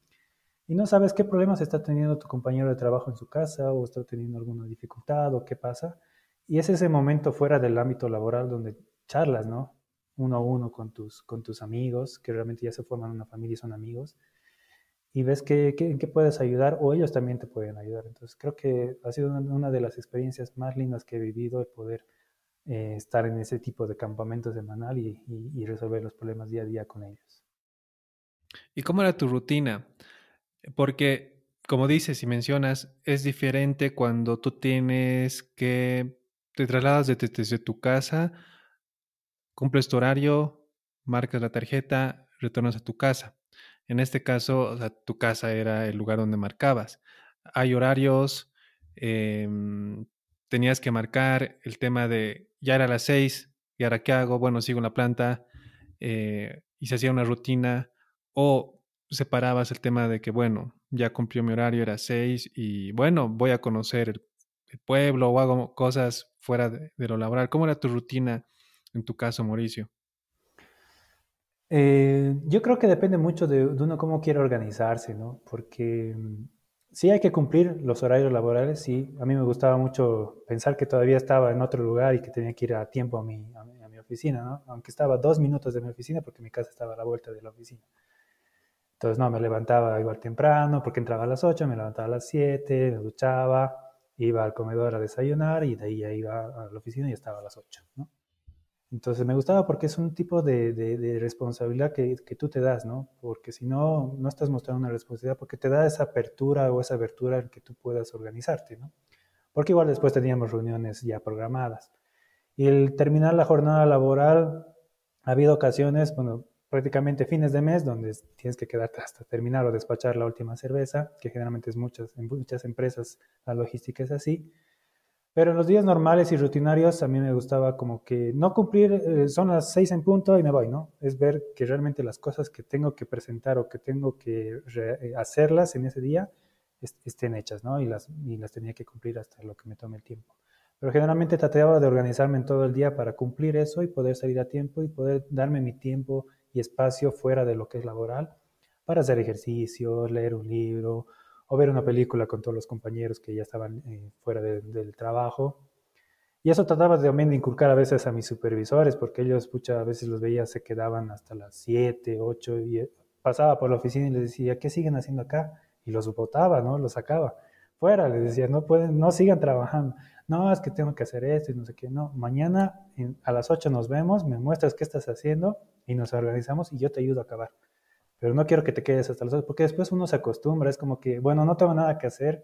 Y no sabes qué problemas está teniendo tu compañero de trabajo en su casa o está teniendo alguna dificultad o qué pasa. Y es ese momento fuera del ámbito laboral donde charlas, ¿no? Uno a uno con tus, con tus amigos, que realmente ya se forman una familia y son amigos, y ves que, en qué puedes ayudar o ellos también te pueden ayudar. Entonces creo que ha sido una, de las experiencias más lindas que he vivido el poder eh, estar en ese tipo de campamento semanal y, y, resolver los problemas día a día con ellos. ¿Y cómo era tu rutina? Porque, como dices y mencionas, es diferente cuando tú tienes que te trasladas desde, desde tu casa Cumples tu horario, marcas la tarjeta, retornas a tu casa. En este caso, tu casa era el lugar donde marcabas. Hay horarios, em, tenías que marcar el tema de ya era las seis, y ahora qué hago, bueno, sigo en la planta, eh, y se hacía una rutina, o separabas el tema de que, bueno, ya cumplió mi horario, era seis, y bueno, voy a conocer el, pueblo o hago cosas fuera de, lo laboral. ¿Cómo era tu rutina en tu caso, Mauricio? Eh, yo creo que depende mucho de, de, uno cómo quiere organizarse, ¿no? Porque mm, sí hay que cumplir los horarios laborales, sí. A mí me gustaba mucho pensar que todavía estaba en otro lugar y que tenía que ir a tiempo a mi, a mi, oficina, ¿no? Aunque estaba dos minutos de mi oficina porque mi casa estaba a la vuelta de la oficina. Entonces, no, me levantaba igual temprano porque entraba a las 8, me levantaba a las 7, me duchaba, iba al comedor a desayunar y de ahí ya iba a la oficina y estaba a las 8, ¿no? Entonces me gustaba porque es un tipo de, responsabilidad que, tú te das, ¿no? Porque si no, no estás mostrando una responsabilidad porque te da esa apertura o esa abertura en que tú puedas organizarte, ¿no? Porque igual después teníamos reuniones ya programadas. Y el terminar la jornada laboral, ha habido ocasiones, bueno, prácticamente fines de mes, donde tienes que quedarte hasta terminar o despachar la última cerveza, que generalmente es muchas, en muchas empresas la logística es así. Pero en los días normales y rutinarios a mí me gustaba como que no cumplir, eh, son las seis en punto y me voy, ¿no? Es ver que realmente las cosas que tengo que presentar o que tengo que eh, hacerlas en ese día estén hechas, ¿no? Y las, y las tenía que cumplir hasta lo que me tome el tiempo. Pero generalmente trataba de organizarme en todo el día para cumplir eso y poder salir a tiempo y poder darme mi tiempo y espacio fuera de lo que es laboral para hacer ejercicio, leer un libro o ver una película con todos los compañeros que ya estaban eh, fuera del trabajo. Y eso trataba también de inculcar a veces a mis supervisores, porque ellos, pucha, a veces los veía, se quedaban hasta las 7, 8, y eh, pasaba por la oficina y les decía, ¿qué siguen haciendo acá? Y los botaba, ¿no? Los sacaba. Fuera, les decía, no pueden, no sigan trabajando. No, es que tengo que hacer esto y no sé qué. No, mañana a las 8 nos vemos, me muestras qué estás haciendo y nos organizamos y yo te ayudo a acabar pero no quiero que te quedes hasta las 8, porque después uno se acostumbra, es como que, bueno, no tengo nada que hacer,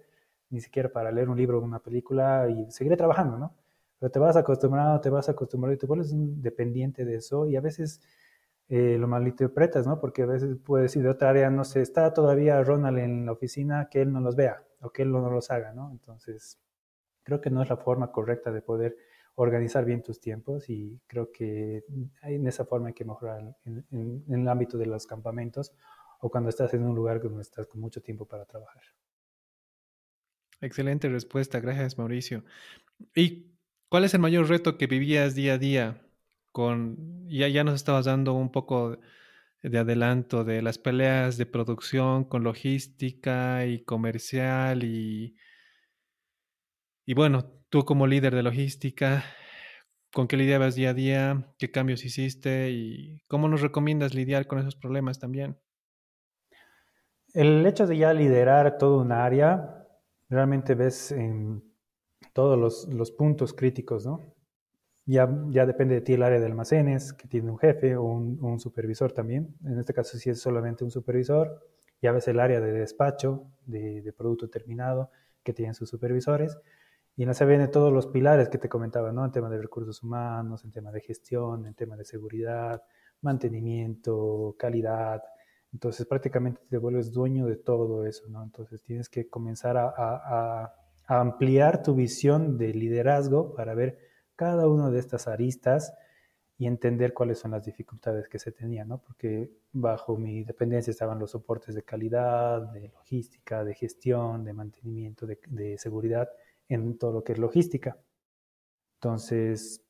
ni siquiera para leer un libro o una película y seguiré trabajando, ¿no? Pero te vas acostumbrando, te vas acostumbrando y te vuelves dependiente de eso y a veces eh, lo malinterpretas, ¿no? Porque a veces puedes decir de otra área, no sé, está todavía Ronald en la oficina, que él no los vea o que él no los haga, ¿no? Entonces, creo que no es la forma correcta de poder organizar bien tus tiempos y creo que en esa forma hay que mejorar en, el ámbito de los campamentos o cuando estás en un lugar donde estás con mucho tiempo para trabajar. Excelente respuesta, gracias Mauricio. ¿Y cuál es el mayor reto que vivías día a día con, ya, ya nos estabas dando un poco de adelanto de las peleas de producción con logística y comercial y, y bueno, Tú como líder de logística, ¿con qué lidiabas día a día? ¿Qué cambios hiciste? ¿Y cómo nos recomiendas lidiar con esos problemas también? El hecho de ya liderar todo un área, realmente ves en todos los, puntos críticos, ¿no? Ya, depende de ti el área de almacenes, que tiene un jefe o un, supervisor también. En este caso, si es solamente un supervisor, ya ves el área de despacho, de, de producto terminado, que tienen sus supervisores. Y en esa viene todos los pilares que te comentaba, ¿no? En tema de recursos humanos, en tema de gestión, en tema de seguridad, mantenimiento, calidad. Entonces prácticamente te vuelves dueño de todo eso, ¿no? Entonces tienes que comenzar a, ampliar tu visión de liderazgo para ver cada una de estas aristas y entender cuáles son las dificultades que se tenían, ¿no? Porque bajo mi dependencia estaban los soportes de calidad, de logística, de gestión, de mantenimiento, de seguridad en todo lo que es logística. Entonces,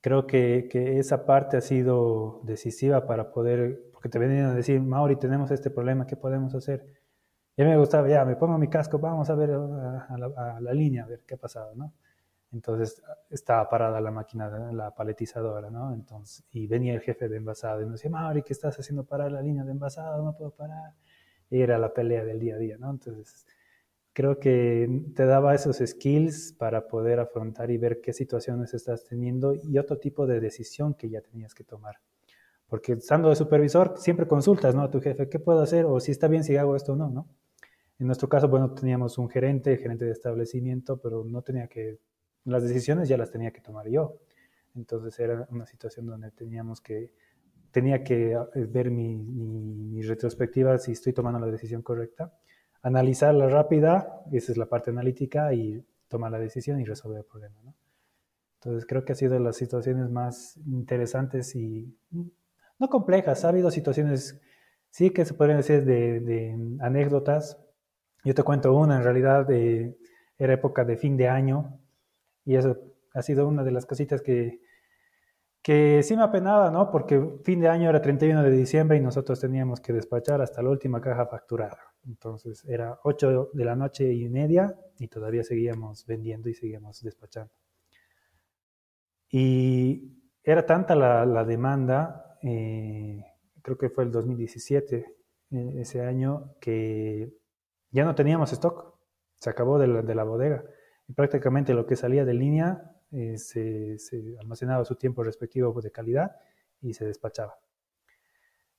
creo que, que, esa parte ha sido decisiva para poder, porque te venían a decir, Mauri, tenemos este problema, ¿qué podemos hacer? Y a mí me gustaba, ya, me pongo mi casco, vamos a ver a, la, línea, a ver qué ha pasado, ¿no? Entonces estaba parada la máquina, la paletizadora, ¿no? Entonces, y venía el jefe de envasado y me decía, Mauri, ¿qué estás haciendo parar la línea de envasado? No puedo parar. Y era la pelea del día a día, ¿no? Entonces, creo que te daba esos skills para poder afrontar y ver qué situaciones estás teniendo y otro tipo de decisión que ya tenías que tomar. Porque estando de supervisor, siempre consultas ¿no? a tu jefe, ¿qué puedo hacer? O si está bien si hago esto o no, ¿no? En nuestro caso, bueno, teníamos un gerente, gerente de establecimiento, pero no tenía que, las decisiones ya las tenía que tomar yo. Entonces era una situación donde teníamos que, tenía que eh, ver mi, mi retrospectiva si estoy tomando la decisión correcta analizarla rápida, esa es la parte analítica, y tomar la decisión y resolver el problema. ¿no? Entonces creo que ha sido las situaciones más interesantes y no complejas. Ha habido situaciones, sí que se podrían decir de, anécdotas, Yo te cuento una, en realidad era época de fin de año y eso ha sido una de las cositas que, que sí me apenaba, ¿no? Porque fin de año era 31 de diciembre y nosotros teníamos que despachar hasta la última caja facturada. Entonces era 8 de la noche y media y todavía seguíamos vendiendo y seguíamos despachando. Y era tanta la, demanda, eh, creo que fue el 2017, eh, ese año, que ya no teníamos stock, se acabó de la, bodega. Y prácticamente lo que salía de línea eh, se, almacenaba su tiempo respectivo de calidad y se despachaba.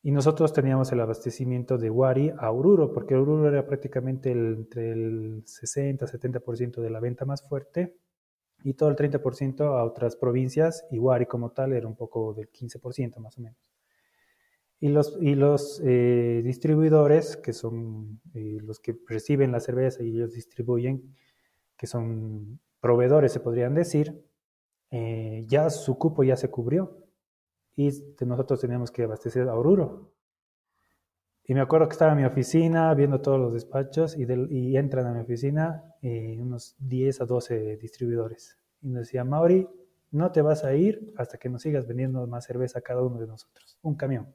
Y nosotros teníamos el abastecimiento de Wari a Oruro, porque Oruro era prácticamente entre el 60-70% de la venta más fuerte y todo el 30% a otras provincias y Wari como tal era un poco del 15% más o menos. Y los, y los eh, distribuidores, que son eh, los que reciben la cerveza y ellos distribuyen, que son proveedores, se podrían decir, eh, ya su cupo ya se cubrió y nosotros teníamos que abastecer a Oruro. Y me acuerdo que estaba en mi oficina viendo todos los despachos y, y entran a mi oficina unos 10 a 12 distribuidores. Y nos decía, Mauri, no te vas a ir hasta que nos sigas vendiendo más cerveza a cada uno de nosotros. Un camión.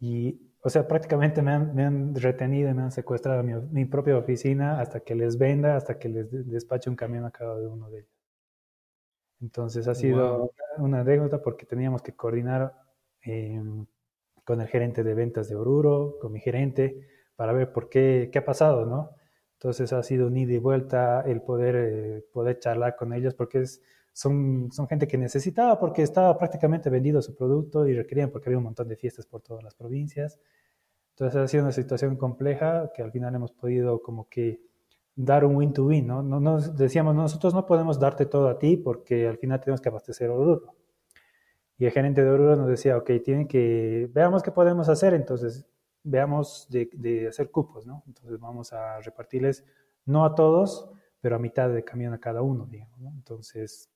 Y, o sea, prácticamente me han, retenido y me han secuestrado mi, mi, propia oficina hasta que les venda, hasta que les despache un camión a cada uno de ellos. Entonces ha sido una anécdota porque teníamos que coordinar em, con el gerente de ventas de Oruro, con mi gerente, para ver por qué, qué ha pasado, ¿no? Entonces ha sido un ida y vuelta el poder, eh, poder charlar con ellos porque son, son gente que necesitaba porque estaba prácticamente vendido su producto y requerían porque había un montón de fiestas por todas las provincias. Entonces ha sido una situación compleja que al final hemos podido como que dar un win-to-win, ¿no? ¿no? Decíamos, nosotros no podemos darte todo a ti porque al final tenemos que abastecer Oruro. Y el gerente de Oruro nos decía, ok, tienen que, veamos qué podemos hacer, entonces veamos de, hacer cupos, ¿no? Entonces vamos a repartirles, no a todos, pero a mitad de camión a cada uno, digamos, ¿no? Entonces,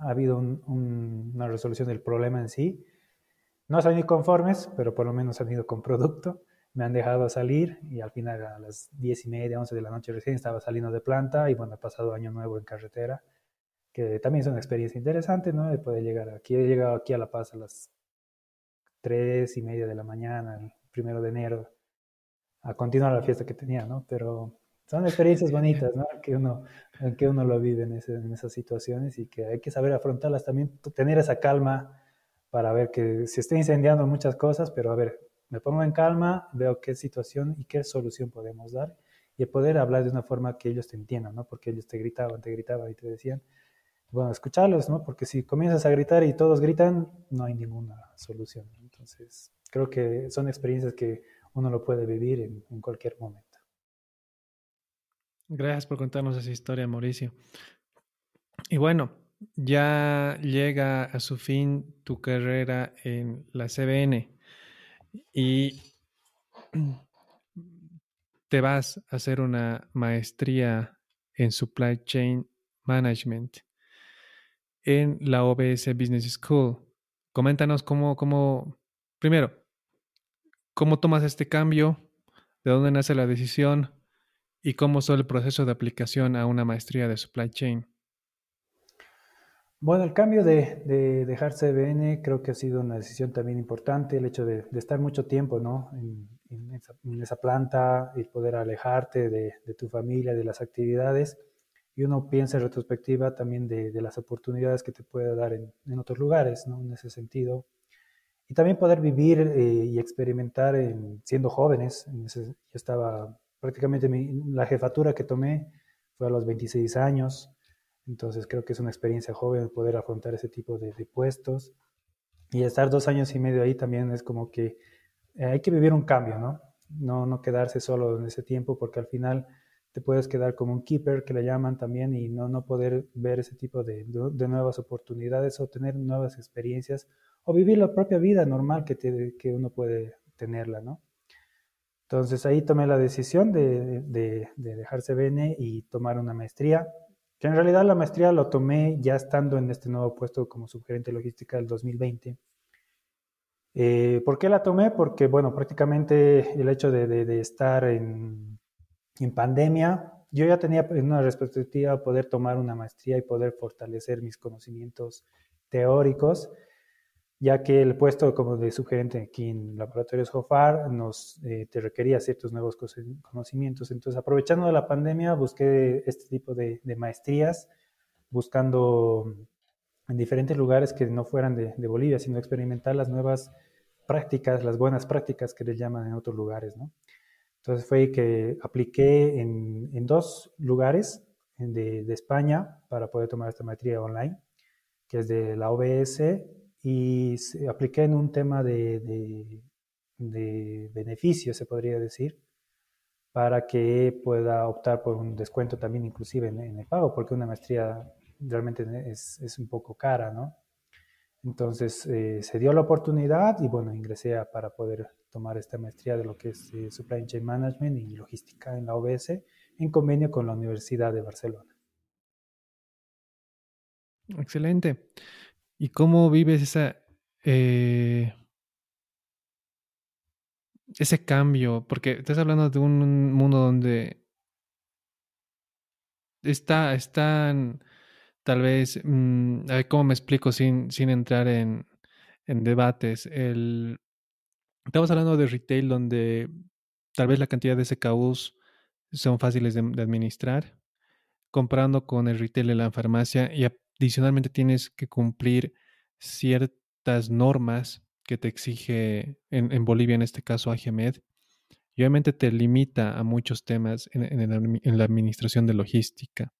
ha habido una resolución del problema en sí. No han ido conformes, pero por lo menos han ido con producto. Me han dejado salir y al final a las 10 y media, 11 de la noche recién estaba saliendo de planta y bueno, ha pasado año nuevo en carretera, que también es una experiencia interesante, ¿no? De poder llegar aquí. He llegado aquí a La Paz a las 3 y media de la mañana, el primero de enero, a continuar la fiesta que tenía, ¿no? Pero son experiencias bonitas, ¿no? Que uno, que uno lo vive en, en, esas situaciones y que hay que saber afrontarlas también, tener esa calma para ver que se está incendiando muchas cosas, pero a ver, me pongo en calma, veo qué situación y qué solución podemos dar y poder hablar de una forma que ellos te entiendan, ¿no? Porque ellos te gritaban, te gritaban y te decían, bueno, escucharlos, ¿no? Porque si comienzas a gritar y todos gritan, no hay ninguna solución. Entonces, creo que son experiencias que uno lo puede vivir en, en cualquier momento. Gracias por contarnos esa historia, Mauricio. Y bueno, ya llega a su fin tu carrera en la CBN y te vas a hacer una maestría en Supply Chain Management en la OBS Business School. Coméntanos cómo, cómo, primero, cómo tomas este cambio, de dónde nace la decisión, ¿Y cómo es el proceso de aplicación a una maestría de supply chain? Bueno, el cambio de, dejar CBN creo que ha sido una decisión también importante, el hecho de, estar mucho tiempo ¿no? en, esa, planta y poder alejarte de, tu familia, de las actividades. Y uno piensa en retrospectiva también de, las oportunidades que te puede dar en, otros lugares, ¿no? en ese sentido. Y también poder vivir eh, y experimentar siendo jóvenes. yo estaba prácticamente la jefatura que tomé fue a los 26 años, entonces creo que es una experiencia joven poder afrontar ese tipo de, puestos. Y estar dos años y medio ahí también es como que eh, hay que vivir un cambio, ¿no? ¿no? No quedarse solo en ese tiempo porque al final te puedes quedar como un keeper que le llaman también y no, no poder ver ese tipo de, de nuevas oportunidades o tener nuevas experiencias o vivir la propia vida normal que, que uno puede tenerla, ¿no? Entonces ahí tomé la decisión de, de, dejar CBN y tomar una maestría, que en realidad la maestría lo tomé ya estando en este nuevo puesto como subgerente logística del 2020. Eh, ¿Por qué la tomé? Porque, bueno, prácticamente el hecho de, estar en, en, pandemia, yo ya tenía en una perspectiva poder tomar una maestría y poder fortalecer mis conocimientos teóricos, ya que el puesto como de sugerente aquí en Laboratorios JOFAR nos eh, te requería ciertos nuevos conocimientos. Entonces, aprovechando la pandemia, busqué este tipo de, maestrías, buscando en diferentes lugares que no fueran de, Bolivia, sino experimentar las nuevas prácticas, las buenas prácticas que les llaman en otros lugares, ¿no? Entonces fue que apliqué en, en dos lugares de, de, España para poder tomar esta maestría online, que es de la OBS, y apliqué en un tema de, de, de beneficio, se podría decir, para que pueda optar por un descuento también inclusive en, el pago, porque una maestría realmente es, es un poco cara, ¿no? Entonces eh, se dio la oportunidad y bueno, ingresé para poder tomar esta maestría de lo que es eh, Supply Chain Management y Logística en la OBS en convenio con la Universidad de Barcelona. Excelente. ¿Y cómo vives eh, ese cambio? Porque estás hablando de un mundo donde está, están tal vez, mm, a ver cómo me explico sin, sin entrar en, en debates. El, estamos hablando de retail donde tal vez la cantidad de SKUs son fáciles de, administrar, comprando con el retail de la farmacia y adicionalmente tienes que cumplir ciertas normas que te exige en, Bolivia, en este caso AGMED, y obviamente te limita a muchos temas en, en, la administración de logística.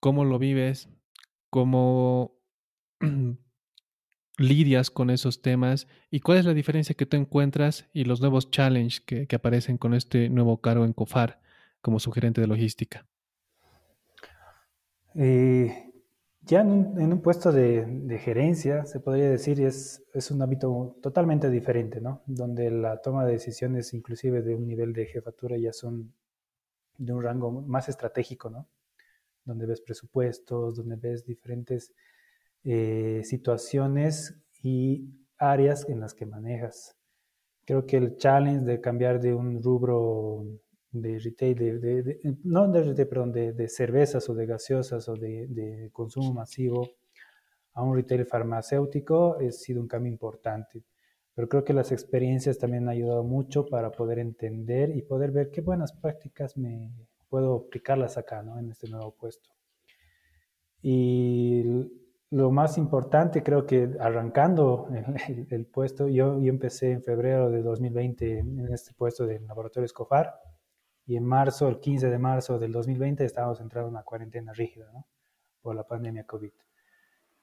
Cómo lo vives, cómo lidias con esos temas y cuál es la diferencia que tú encuentras y los nuevos challenges que, aparecen con este nuevo cargo en COFAR como sugerente de logística. Eh, ya en un, puesto de, gerencia, se podría decir, es, es un ámbito totalmente diferente, ¿no? Donde la toma de decisiones, inclusive de un nivel de jefatura, ya son de un rango más estratégico, ¿no? donde ves presupuestos, donde ves diferentes eh, situaciones y áreas en las que manejas. Creo que el challenge de cambiar de un rubro de retail, de, no de retail, perdón, de, cervezas o de gaseosas o de, consumo masivo a un retail farmacéutico ha sido un cambio importante. Pero creo que las experiencias también han ayudado mucho para poder entender y poder ver qué buenas prácticas me, puedo aplicarlas acá, ¿no? En este nuevo puesto. Y lo más importante, creo que arrancando el, puesto, yo, yo, empecé en febrero de 2020 en este puesto de laboratorio Escofar y en marzo, el 15 de marzo del 2020, estábamos entrando en una cuarentena rígida. Por la pandemia COVID.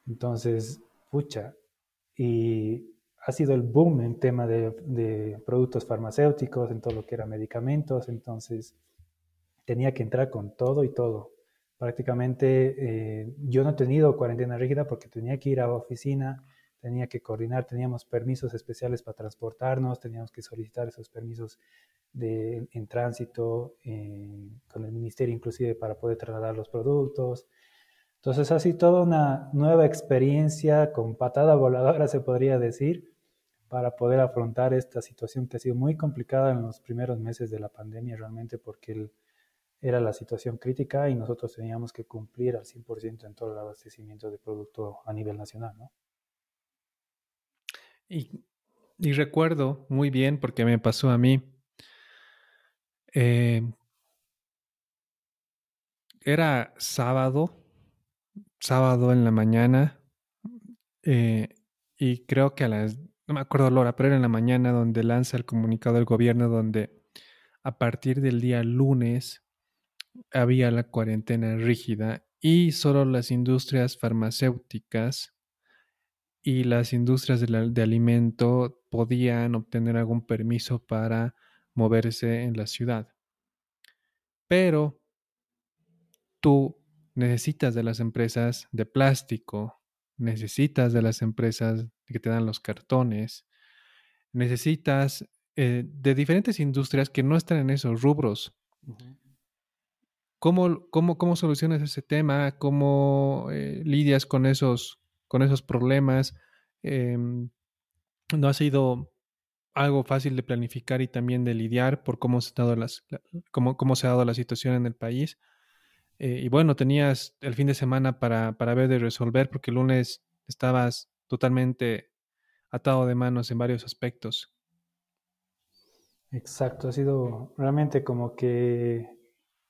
Entonces, pucha, y ha sido el boom en tema de, de productos farmacéuticos, en todo lo que era medicamentos, entonces tenía que entrar con todo y todo. Prácticamente eh, yo no he tenido cuarentena rígida porque tenía que ir a la oficina, tenía que coordinar, teníamos permisos especiales para transportarnos, teníamos que solicitar esos permisos de, en tránsito eh, con el ministerio inclusive para poder trasladar los productos. Entonces así toda una nueva experiencia con patada voladora se podría decir para poder afrontar esta situación que ha sido muy complicada en los primeros meses de la pandemia realmente porque el, era la situación crítica y nosotros teníamos que cumplir al 100% en todo el abastecimiento de producto a nivel nacional, ¿no? Y, recuerdo muy bien, porque me pasó a mí, eh, era sábado, sábado en la mañana, eh, y creo que a las, no me acuerdo la hora, pero era en la mañana donde lanza el comunicado del gobierno donde a partir del día lunes había la cuarentena rígida y solo las industrias farmacéuticas y las industrias de, alimento podían obtener algún permiso para moverse en la ciudad. Pero tú necesitas de las empresas de plástico, necesitas de las empresas que te dan los cartones, necesitas eh, de diferentes industrias que no están en esos rubros. ¿Cómo, cómo, cómo solucionas ese tema? ¿Cómo eh, lidias con esos, con esos problemas? Em, no ha sido algo fácil de planificar y también de lidiar por cómo se ha dado, las, cómo, cómo se ha dado la situación en el país. Eh, y bueno, tenías el fin de semana para, para ver de resolver porque el lunes estabas totalmente atado de manos en varios aspectos. Exacto, ha sido realmente como que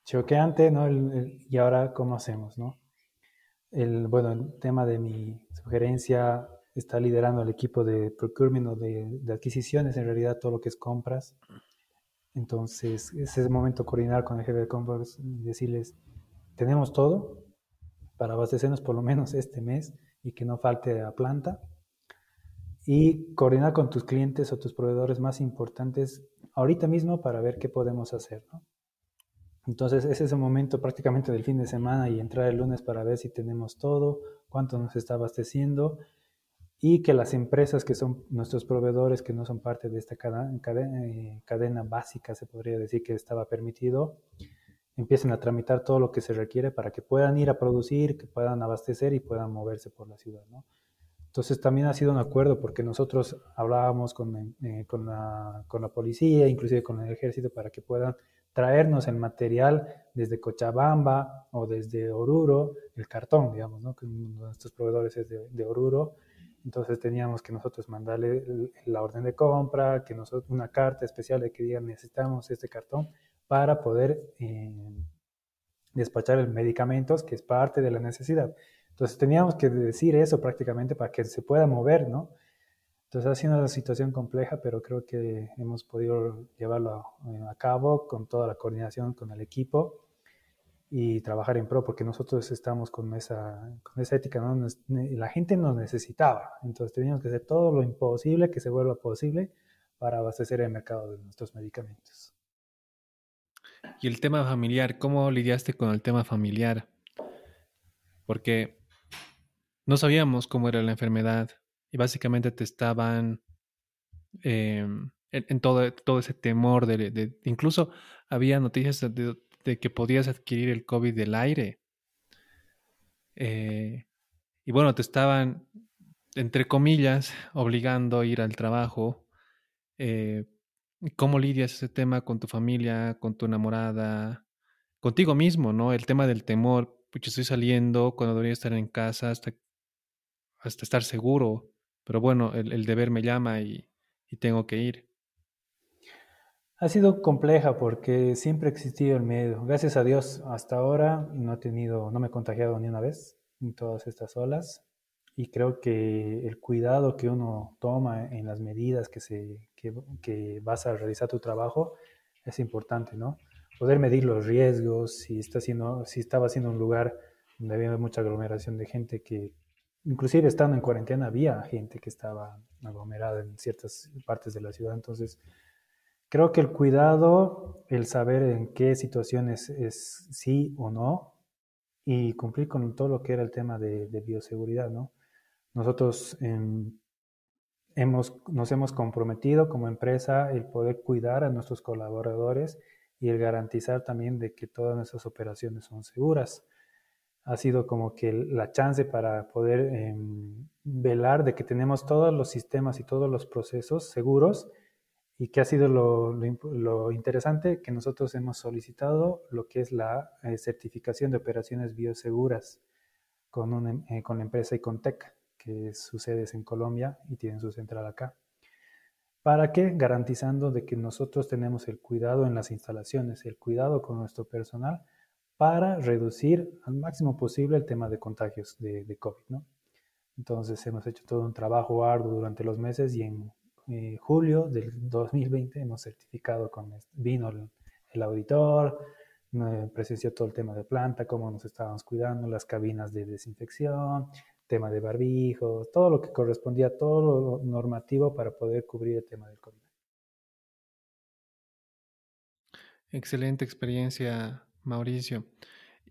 choqueante, ¿no? y ahora, ¿cómo hacemos, no? El, bueno, el tema de mi sugerencia está liderando el equipo de procurement o de, adquisiciones, en realidad todo lo que es compras. Entonces, es el momento coordinar con el jefe de compras y decirles, tenemos todo para abastecernos por lo menos este mes y que no falte a planta. Y coordinar con tus clientes o tus proveedores más importantes ahorita mismo para ver qué podemos hacer. ¿no? Entonces, ese es el momento prácticamente del fin de semana y entrar el lunes para ver si tenemos todo, cuánto nos está abasteciendo y que las empresas que son nuestros proveedores, que no son parte de esta cadena, eh, cadena, básica, se podría decir que estaba permitido, empiecen a tramitar todo lo que se requiere para que puedan ir a producir, que puedan abastecer y puedan moverse por la ciudad. Entonces también ha sido un acuerdo porque nosotros hablábamos con, eh, con, la, con la policía, inclusive con el ejército, para que puedan traernos el material desde Cochabamba o desde Oruro, el cartón, digamos, ¿no? que uno de nuestros proveedores es de, Oruro. Entonces teníamos que nosotros mandarle la orden de compra, que nosotros, una carta especial de que digan necesitamos este cartón para poder eh, despachar el medicamentos, que es parte de la necesidad. Entonces teníamos que decir eso prácticamente para que se pueda mover, ¿no? Entonces ha sido una situación compleja, pero creo que hemos podido llevarlo eh, a, cabo con toda la coordinación con el equipo y trabajar en pro, porque nosotros estamos con esa, con esa ética, ¿no? la gente nos necesitaba, entonces teníamos que hacer todo lo imposible que se vuelva posible para abastecer el mercado de nuestros medicamentos. Y el tema familiar, ¿cómo lidiaste con el tema familiar? Porque no sabíamos cómo era la enfermedad, y básicamente te estaban em, en, todo, todo ese temor de, incluso había noticias de, que podías adquirir el COVID del aire. Eh, y bueno, te estaban, entre comillas, obligando a ir al trabajo. Eh, ¿Cómo lidias ese tema con tu familia, con tu enamorada, contigo mismo, ¿no? El tema del temor, pues estoy saliendo cuando debería estar en casa hasta, hasta estar seguro. Pero bueno, el, deber me llama y, tengo que ir. Ha sido compleja porque siempre ha existido el miedo. Gracias a Dios, hasta ahora no he tenido, no me he contagiado ni una vez en todas estas olas. Y creo que el cuidado que uno toma en las medidas que, se, que, vas a realizar tu trabajo es importante, ¿no? Poder medir los riesgos, si, está siendo, si estaba siendo un lugar donde había mucha aglomeración de gente que inclusive estando en cuarentena había gente que estaba aglomerada en ciertas partes de la ciudad. Entonces, creo que el cuidado, el saber en qué situaciones es sí o no y cumplir con todo lo que era el tema de, bioseguridad, ¿no? Nosotros em, hemos, nos hemos comprometido como empresa el poder cuidar a nuestros colaboradores y el garantizar también de que todas nuestras operaciones son seguras ha sido como que la chance para poder em, velar de que tenemos todos los sistemas y todos los procesos seguros y que ha sido lo, interesante que nosotros hemos solicitado lo que es la eh, certificación de operaciones bioseguras con, eh, con la empresa Icontec, que sucede en Colombia y tiene su central acá. ¿Para qué? Garantizando de que nosotros tenemos el cuidado en las instalaciones, el cuidado con nuestro personal, para reducir al máximo posible el tema de contagios de, COVID, ¿no? Entonces hemos hecho todo un trabajo arduo durante los meses y en eh, julio del 2020 hemos certificado con, vino el, auditor, presenció todo el tema de planta, cómo nos estábamos cuidando, las cabinas de desinfección, tema de barbijos, todo lo que correspondía, todo lo normativo para poder cubrir el tema del COVID. Excelente experiencia, Mauricio.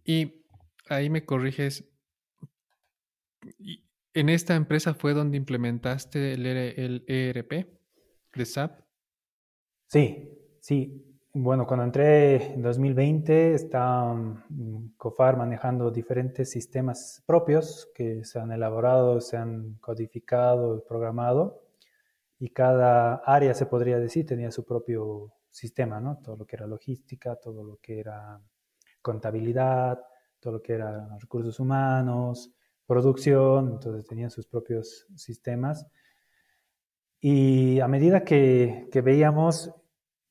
Y ahí me corriges. ¿En esta empresa fue donde implementaste el, ERP e de SAP? Sí, sí. Bueno, cuando entré en 2020 estaba mm, COFAR manejando diferentes sistemas propios que se han elaborado, se han codificado programado y cada área, se podría decir, tenía su propio sistema, ¿no? Todo lo que era logística, todo lo que era contabilidad, todo lo que era recursos humanos, producción, entonces tenían sus propios sistemas. Y a medida que, veíamos,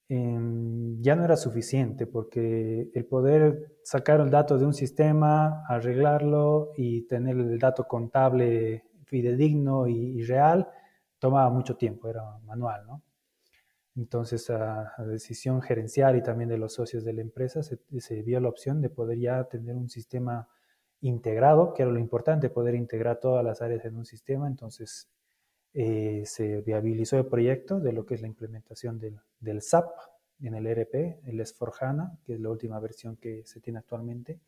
em, ya no era suficiente, porque el poder sacar el dato de un sistema, arreglarlo y tener el dato contable fidedigno y, y real, tomaba mucho tiempo, era manual, ¿no? Entonces, a, decisión gerencial y también de los socios de la empresa, se, se, vio la opción de poder ya tener un sistema integrado, que era lo importante, poder integrar todas las áreas en un sistema. Entonces, eh, se viabilizó el proyecto de lo que es la implementación del, SAP en el ERP, el S4HANA, que es la última versión que se tiene actualmente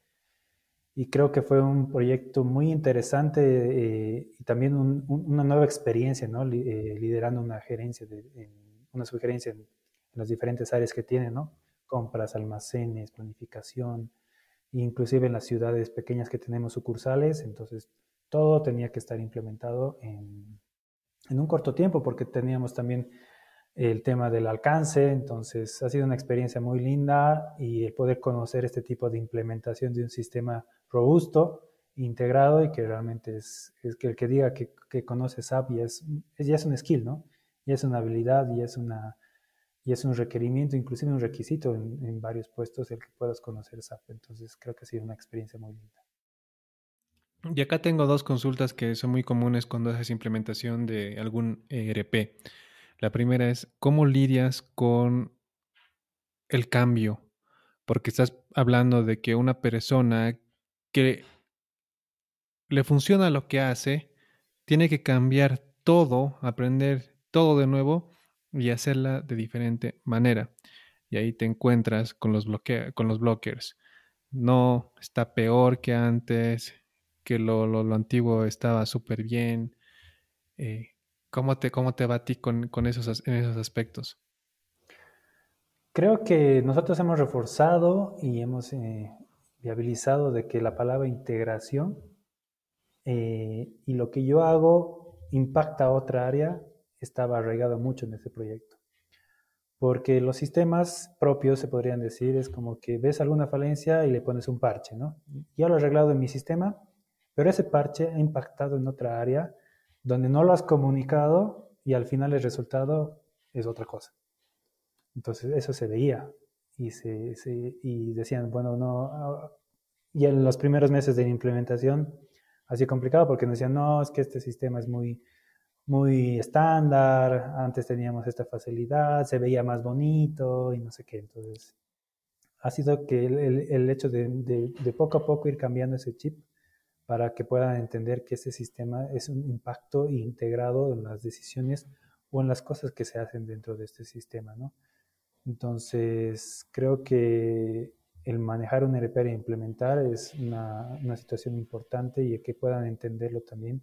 y creo que fue un proyecto muy interesante eh, y también una nueva experiencia. Eh, liderando una gerencia, una sugerencia en, las diferentes áreas que tiene, ¿no? Compras, almacenes, planificación, inclusive en las ciudades pequeñas que tenemos sucursales, entonces todo tenía que estar implementado en, en un corto tiempo porque teníamos también el tema del alcance, entonces ha sido una experiencia muy linda y el poder conocer este tipo de implementación de un sistema robusto, integrado y que realmente es, es que el que diga que, que conoce SAP ya es, ya es un skill, ¿no? Ya es una habilidad y es, una, y es un requerimiento, inclusive un requisito en, en varios puestos el que puedas conocer SAP. Entonces creo que ha sido una experiencia muy linda. Y acá tengo dos consultas que son muy comunes cuando haces implementación de algún ERP. La primera es, ¿cómo lidias con el cambio? Porque estás hablando de que una persona que le funciona lo que hace, tiene que cambiar todo, aprender todo de nuevo y hacerla de diferente manera. Y ahí te encuentras con los, con los blockers. No está peor que antes, que lo, lo, antiguo estaba súper bien. Eh, ¿cómo, te, ¿Cómo te va a ti con, con esos, esos aspectos? Creo que nosotros hemos reforzado y hemos eh, viabilizado de que la palabra integración eh, y lo que yo hago impacta a otra área estaba arraigado mucho en este proyecto. Porque los sistemas propios, se podrían decir, es como que ves alguna falencia y le pones un parche, ¿no? Ya lo he arreglado en mi sistema, pero ese parche ha impactado en otra área donde no lo has comunicado y al final el resultado es otra cosa. Entonces eso se veía y, se, y decían, bueno, no, ah, y en los primeros meses de implementación ha sido complicado porque nos decían, no, es que este sistema es muy, muy estándar, antes teníamos esta facilidad, se veía más bonito y no sé qué. Entonces, ha sido que el, el, hecho de, de, de, poco a poco ir cambiando ese chip para que puedan entender que este sistema es un impacto integrado en las decisiones o en las cosas que se hacen dentro de este sistema, ¿no? Entonces, creo que el manejar un ERP e implementar es una, situación importante y que puedan entenderlo también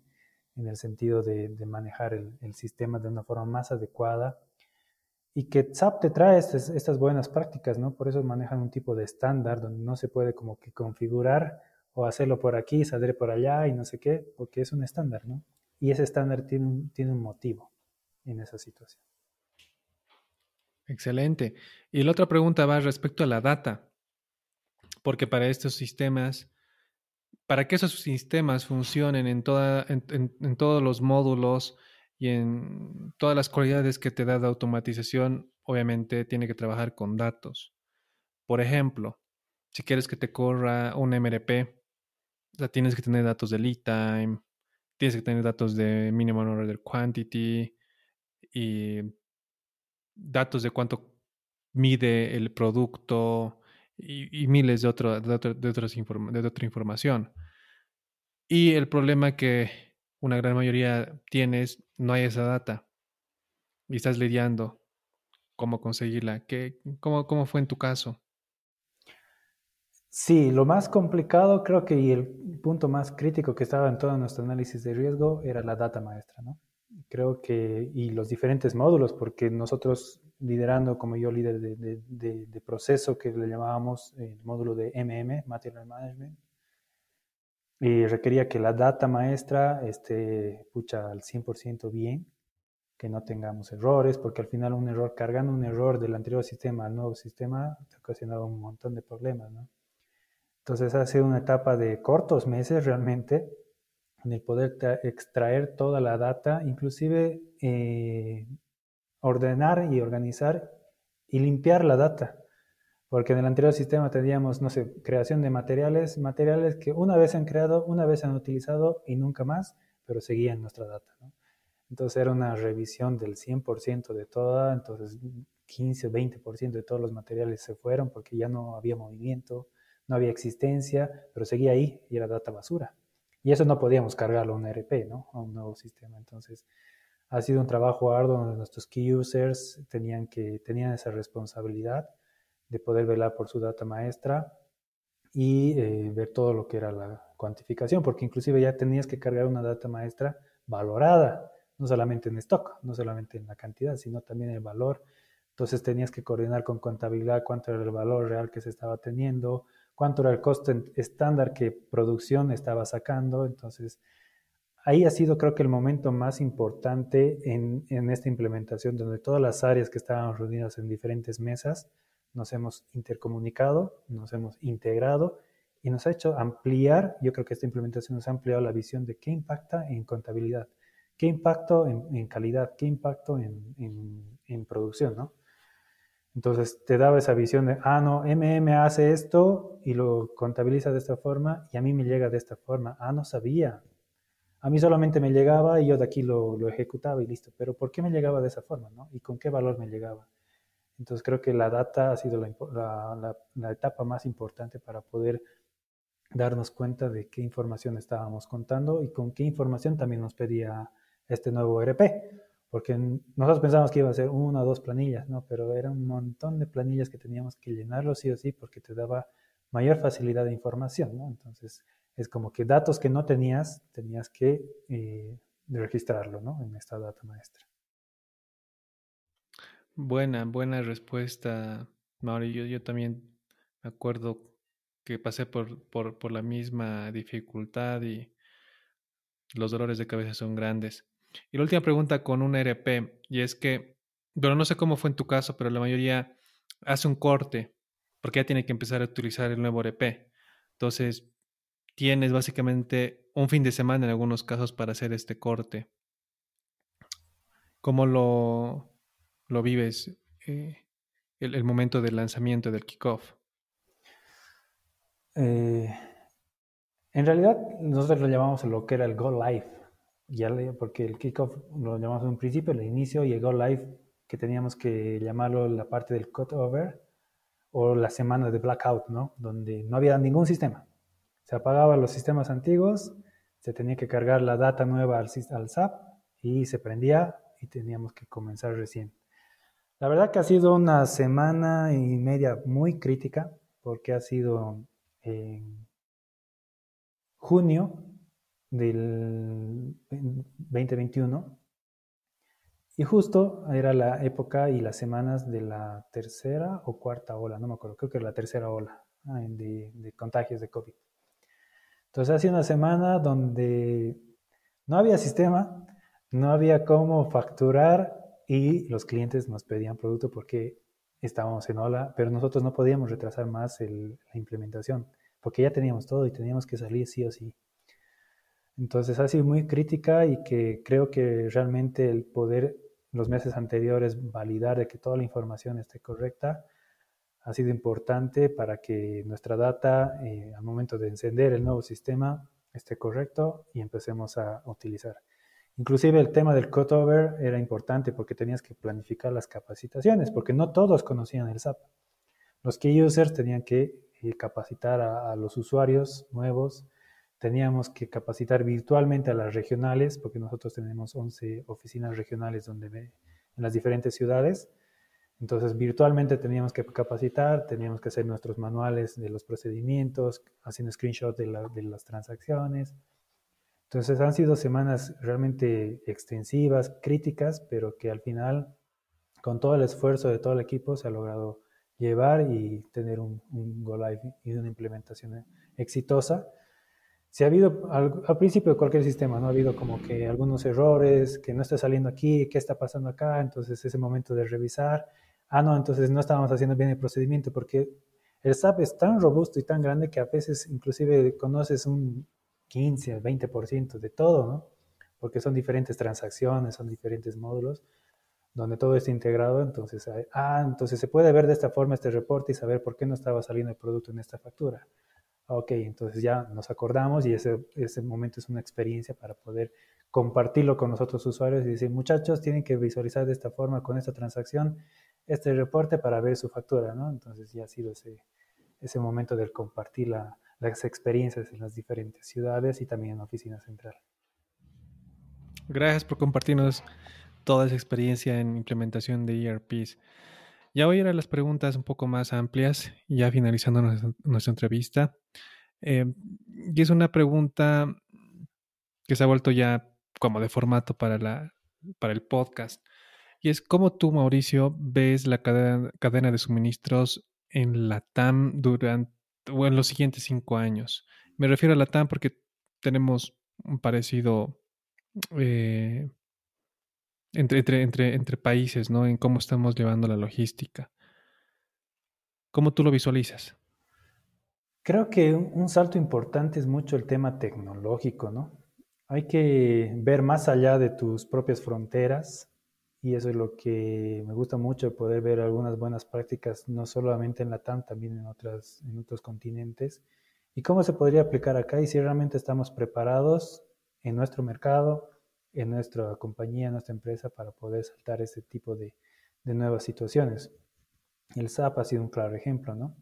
en el sentido de, manejar el, sistema de una forma más adecuada y que SAP te trae estas, buenas prácticas, ¿no? Por eso manejan un tipo de estándar donde no se puede como que configurar o hacerlo por aquí, saldré por allá y no sé qué, porque es un estándar, ¿no? Y ese estándar tiene un motivo en esa situación. Excelente. Y la otra pregunta va respecto a la data, porque para estos sistemas, para que esos sistemas funcionen en, toda, todos los módulos y en todas las cualidades que te da de automatización, obviamente tiene que trabajar con datos. Por ejemplo, si quieres que te corra un MRP, tienes que tener datos de lead time, tienes que tener datos de minimum order quantity y datos de cuánto mide el producto y, miles de, otro, de, otras de otra información. Y el problema que una gran mayoría tiene es no hay esa data y estás lidiando cómo conseguirla. ¿Qué, cómo, ¿Cómo fue en tu caso? Sí, lo más complicado creo que y el punto más crítico que estaba en todo nuestro análisis de riesgo era la data maestra, ¿no? Creo que, y los diferentes módulos, porque nosotros liderando, como yo líder de, de, proceso, que le llamábamos el módulo de MM, Material Management, y requería que la data maestra esté pucha al 100% bien. que no tengamos errores, porque al final un error, cargando un error del anterior sistema al nuevo sistema, te ocasionaba un montón de problemas, ¿no? Entonces ha sido una etapa de cortos meses realmente, en el poder extraer toda la data, inclusive eh, ordenar y organizar y limpiar la data. Porque en el anterior sistema teníamos, no sé, creación de materiales, materiales que una vez han creado, una vez han utilizado y nunca más, pero seguían nuestra data. Entonces era una revisión del 100% de toda, entonces 15, 20% de todos los materiales se fueron porque ya no había movimiento, no había existencia, pero seguía ahí y era data basura. Y eso no podíamos cargarlo a un ERP, ¿no? A un nuevo sistema. Entonces ha sido un trabajo arduo donde nuestros key users tenían, que, tenían esa responsabilidad de poder velar por su data maestra y eh, ver todo lo que era la cuantificación, porque inclusive ya tenías que cargar una data maestra valorada no solamente en stock, no solamente en la cantidad, sino también el valor. Entonces tenías que coordinar con contabilidad cuánto era el valor real que se estaba teniendo, cuánto era el costo estándar que producción estaba sacando. Entonces, ahí ha sido creo que el momento más importante en, en esta implementación, donde todas las áreas que estaban reunidas en diferentes mesas nos hemos intercomunicado, nos hemos integrado y nos ha hecho ampliar, yo creo que esta implementación nos ha ampliado la visión de qué impacta en contabilidad. ¿Qué impacto en, calidad? ¿Qué impacto en, producción? ¿no? Entonces te daba esa visión de, ah, no, MM hace esto y lo contabiliza de esta forma y a mí me llega de esta forma. Ah, no sabía. A mí solamente me llegaba y yo de aquí lo, ejecutaba y listo. Pero ¿por qué me llegaba de esa forma? ¿no? ¿Y con qué valor me llegaba? Entonces creo que la data ha sido la etapa más importante para poder darnos cuenta de qué información estábamos contando y con qué información también nos pedía este nuevo ERP, porque nosotros pensamos que iba a ser una o dos planillas, ¿no? Pero era un montón de planillas que teníamos que llenarlo sí o sí porque te daba mayor facilidad de información, ¿no? Entonces, es como que datos que no tenías, tenías que eh, registrarlo, ¿no? En esta data maestra. Buena, buena respuesta, Mauri. Yo, también acuerdo que pasé por, por, por la misma dificultad y los dolores de cabeza son grandes. Y la última pregunta con un ERP, y es que, bueno, no sé cómo fue en tu caso, pero la mayoría hace un corte porque ya tiene que empezar a utilizar el nuevo ERP. Entonces, tienes básicamente un fin de semana en algunos casos para hacer este corte. ¿Cómo lo, lo vives eh, el, momento del lanzamiento del kickoff? Eh, en realidad, nosotros lo llamamos lo que era el Go Live ya porque el kickoff lo llamamos en un principio, el inicio, llegó live, que teníamos que llamarlo la parte del cutover o la semana de blackout, ¿no? Donde no había ningún sistema. Se apagaban los sistemas antiguos, se tenía que cargar la data nueva al, al SAP y se prendía y teníamos que comenzar recién. La verdad que ha sido una semana y media muy crítica porque ha sido en junio del 2021. Y justo era la época y las semanas de la tercera o cuarta ola, no me acuerdo, creo que era la tercera ola ah, de, de contagios de COVID. Entonces ha sido una semana donde no había sistema, no había cómo facturar y los clientes nos pedían producto porque estábamos en ola, pero nosotros no podíamos retrasar más la implementación porque ya teníamos todo y teníamos que salir sí o sí. Entonces ha sido muy crítica y que creo que realmente el poder los meses anteriores validar de que toda la información esté correcta ha sido importante para que nuestra data eh, al momento de encender el nuevo sistema esté correcto y empecemos a utilizar. Inclusive el tema del cutover era importante porque tenías que planificar las capacitaciones, porque no todos conocían el SAP. Los key users tenían que eh, capacitar a los usuarios nuevos teníamos que capacitar virtualmente a las regionales, porque nosotros tenemos 11 oficinas regionales donde en las diferentes ciudades. Entonces, virtualmente teníamos que capacitar, teníamos que hacer nuestros manuales de los procedimientos, haciendo screenshot de, de las transacciones. Entonces, han sido semanas realmente extensivas, críticas, pero que al final, con todo el esfuerzo de todo el equipo, se ha logrado llevar y tener un, un Go Live y una implementación exitosa si ha habido, al, principio de cualquier sistema, ¿no? Ha habido como que algunos errores, que no está saliendo aquí, qué está pasando acá, entonces ese momento de revisar, ah, no, entonces no estábamos haciendo bien el procedimiento, porque el SAP es tan robusto y tan grande que a veces inclusive conoces un 15 o 20% de todo, ¿no? Porque son diferentes transacciones, son diferentes módulos donde todo está integrado, entonces, ah, entonces se puede ver de esta forma este reporte y saber por qué no estaba saliendo el producto en esta factura. Ok, entonces ya nos acordamos y ese, ese momento es una experiencia para poder compartirlo con los otros usuarios y decir, muchachos, tienen que visualizar de esta forma con esta transacción este reporte para ver su factura, ¿no? Entonces ya ha sido ese, ese momento del compartir las experiencias en las diferentes ciudades y también en la oficina central. Gracias por compartirnos toda esa experiencia en implementación de ERPs. Ya voy a ir a las preguntas un poco más amplias, ya finalizando nuestra, entrevista. Eh, y es una pregunta que se ha vuelto ya como de formato para, la, para el podcast. Y es cómo tú, Mauricio, ves la cadena, cadena de suministros en la TAM durante en los siguientes cinco años. Me refiero a la TAM porque tenemos un parecido eh, entre, países, ¿no? En cómo estamos llevando la logística. ¿Cómo tú lo visualizas? Creo que un salto importante es mucho el tema tecnológico, ¿no? Hay que ver más allá de tus propias fronteras y eso es lo que me gusta mucho, poder ver algunas buenas prácticas, no solamente en la TAM, también en, en otros continentes, y cómo se podría aplicar acá y si realmente estamos preparados en nuestro mercado, en nuestra compañía, en nuestra empresa, para poder saltar ese tipo de, nuevas situaciones. El SAP ha sido un claro ejemplo, ¿no?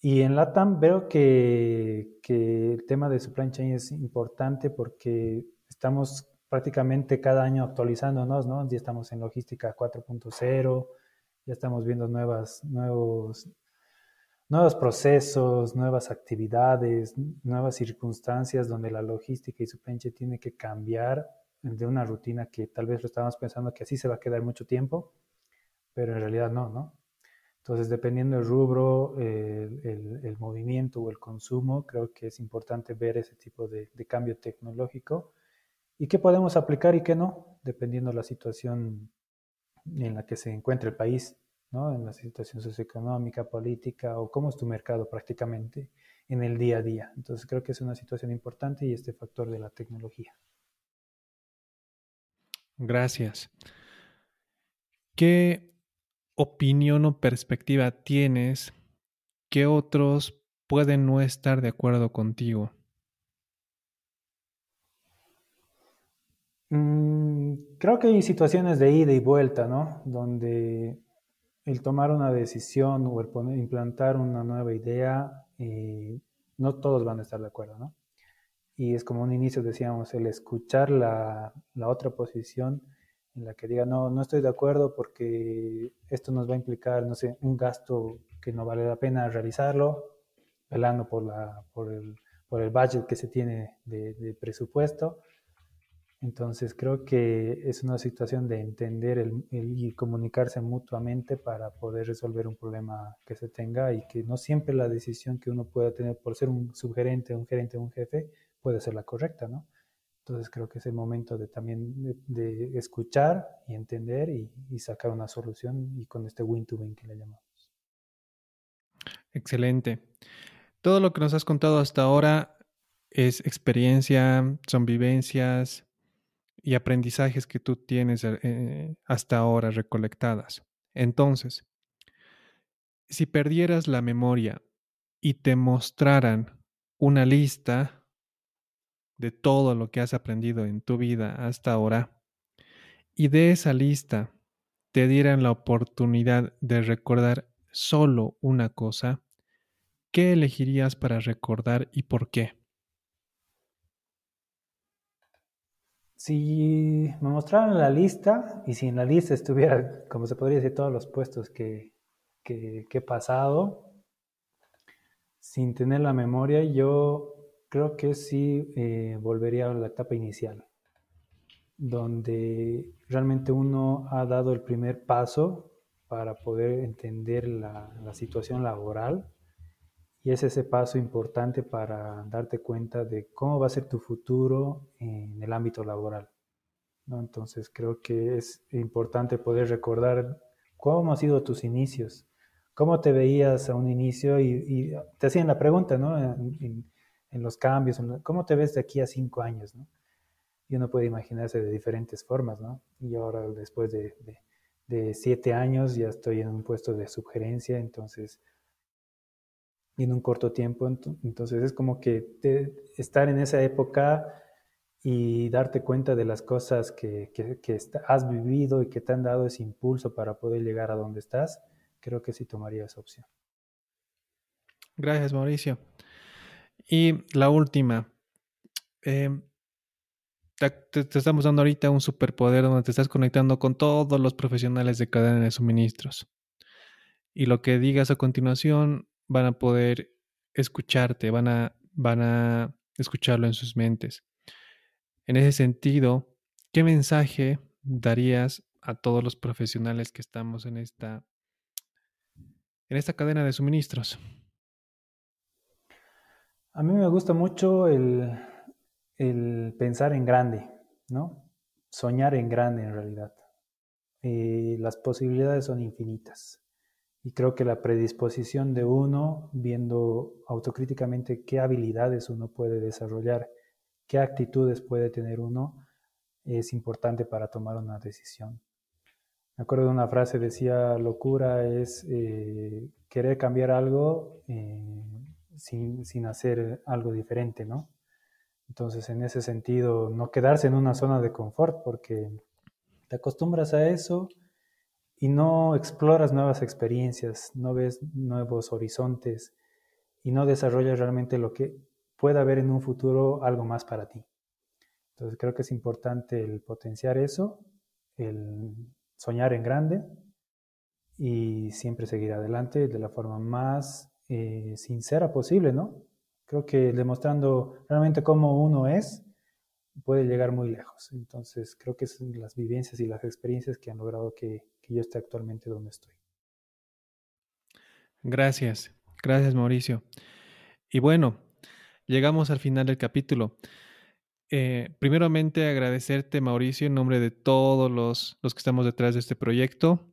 Y en LATAM veo que, el tema de supply chain es importante porque estamos prácticamente cada año actualizándonos, ¿no? Ya estamos en logística 4.0, ya estamos viendo nuevas, nuevos, nuevos procesos, nuevas actividades, nuevas circunstancias donde la logística y su penche tiene que cambiar de una rutina que tal vez lo estábamos pensando que así se va a quedar mucho tiempo, pero en realidad no, ¿no? Entonces, dependiendo del rubro, el, el, movimiento o el consumo, creo que es importante ver ese tipo de, de cambio tecnológico y qué podemos aplicar y qué no, dependiendo de la situación en la que se encuentra el país, ¿no? en la situación socioeconómica, política o cómo es tu mercado prácticamente en el día a día. Entonces creo que es una situación importante y este factor de la tecnología. Gracias. ¿Qué opinión o perspectiva tienes que otros pueden no estar de acuerdo contigo? Mm, creo que hay situaciones de ida y vuelta, ¿no? Donde el tomar una decisión o el implantar una nueva idea, eh, no todos van a estar de acuerdo, ¿no? Y es como un inicio, decíamos, el escuchar la, la otra posición en la que diga, no, no estoy de acuerdo porque esto nos va a implicar, no sé, un gasto que no vale la pena realizarlo, velando por, la, por, el, por el budget que se tiene de, de presupuesto entonces creo que es una situación de entender el, y comunicarse mutuamente para poder resolver un problema que se tenga y que no siempre la decisión que uno pueda tener por ser un subgerente, un gerente, un jefe puede ser la correcta, ¿no? Entonces creo que es el momento de también de, escuchar y entender y, sacar una solución y con este win-to-win que le llamamos. Excelente. Todo lo que nos has contado hasta ahora es experiencia, son vivencias, y aprendizajes que tú tienes eh, hasta ahora recolectadas. Entonces, si perdieras la memoria y te mostraran una lista de todo lo que has aprendido en tu vida hasta ahora, y de esa lista te dieran la oportunidad de recordar solo una cosa, ¿qué elegirías para recordar y por qué? Si me mostraran la lista y si en la lista estuviera, como se podría decir, todos los puestos que, he pasado, sin tener la memoria, yo creo que sí eh, volvería a la etapa inicial, donde realmente uno ha dado el primer paso para poder entender la, la situación laboral y es ese paso importante para darte cuenta de cómo va a ser tu futuro en el ámbito laboral. ¿no? Entonces creo que es importante poder recordar cómo han sido tus inicios, cómo te veías a un inicio y, te hacían la pregunta, ¿no? En, los cambios, ¿cómo te ves de aquí a cinco años, ¿no? Y uno puede imaginarse de diferentes formas, ¿no? Y ahora después de, de siete años ya estoy en un puesto de sugerencia, entonces en un corto tiempo. Entonces es como que estar en esa época y darte cuenta de las cosas que, has vivido y que te han dado ese impulso para poder llegar a donde estás, creo que sí tomaría esa opción. Gracias, Mauricio. Y la última. Em, te, estamos dando ahorita un superpoder donde te estás conectando con todos los profesionales de cadena de suministros. Y lo que digas a continuación van a poder escucharte, van a, van a escucharlo en sus mentes. En ese sentido, ¿qué mensaje darías a todos los profesionales que estamos en esta, en esta cadena de suministros? A mí me gusta mucho el, pensar en grande, ¿no? Soñar en grande en realidad. Eh, las posibilidades son infinitas. Y creo que la predisposición de uno, viendo autocríticamente qué habilidades uno puede desarrollar, qué actitudes puede tener uno, es importante para tomar una decisión. Me acuerdo de una frase, decía, locura es eh, querer cambiar algo eh, sin, hacer algo diferente, ¿no? Entonces, en ese sentido, no quedarse en una zona de confort, porque te acostumbras a eso y no exploras nuevas experiencias, no ves nuevos horizontes y no desarrollas realmente lo que pueda haber en un futuro algo más para ti. Entonces creo que es importante el potenciar eso, el soñar en grande y siempre seguir adelante de la forma más eh, sincera posible, ¿no? Creo que demostrando realmente cómo uno es, puede llegar muy lejos. Entonces creo que son las vivencias y las experiencias que han logrado que yo esté actualmente donde estoy. Gracias, gracias Mauricio. Y bueno, llegamos al final del capítulo. Eh, primeramente agradecerte Mauricio en nombre de todos los, los que estamos detrás de este proyecto,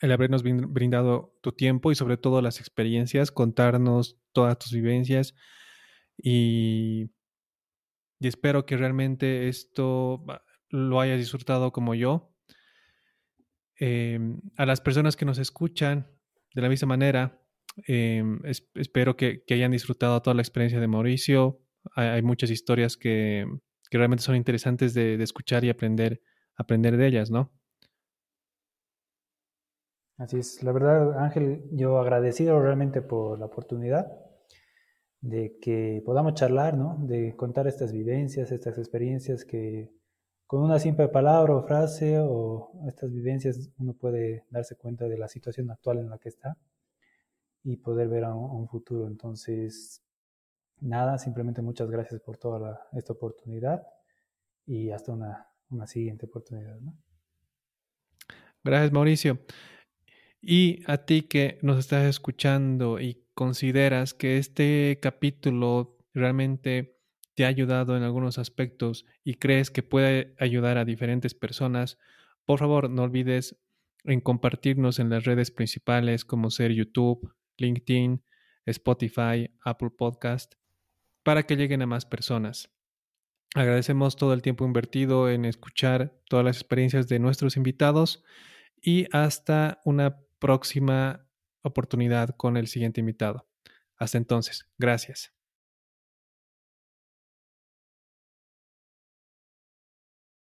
el habernos brindado tu tiempo y sobre todo las experiencias, contarnos todas tus vivencias y, y espero que realmente esto lo hayas disfrutado como yo. Em, a las personas que nos escuchan, de la misma manera, em, espero que, hayan disfrutado toda la experiencia de Mauricio. Hay, muchas historias que, realmente son interesantes de, escuchar y aprender, aprender de ellas, ¿no? Así es. La verdad, Ángel, yo agradecido realmente por la oportunidad de que podamos charlar, ¿no? De contar estas vivencias, estas experiencias que con una simple palabra o frase o estas vivencias uno puede darse cuenta de la situación actual en la que está y poder ver a un, futuro. Entonces, nada, simplemente muchas gracias por toda esta oportunidad y hasta una, una siguiente oportunidad. Gracias, Mauricio. Y a ti que nos estás escuchando y consideras que este capítulo realmente te ha ayudado en algunos aspectos y crees que puede ayudar a diferentes personas, por favor no olvides en compartirnos en las redes principales como ser YouTube, LinkedIn, Spotify, Apple Podcast, para que lleguen a más personas. Agradecemos todo el tiempo invertido en escuchar todas las experiencias de nuestros invitados y hasta una próxima oportunidad con el siguiente invitado. Hasta entonces, gracias.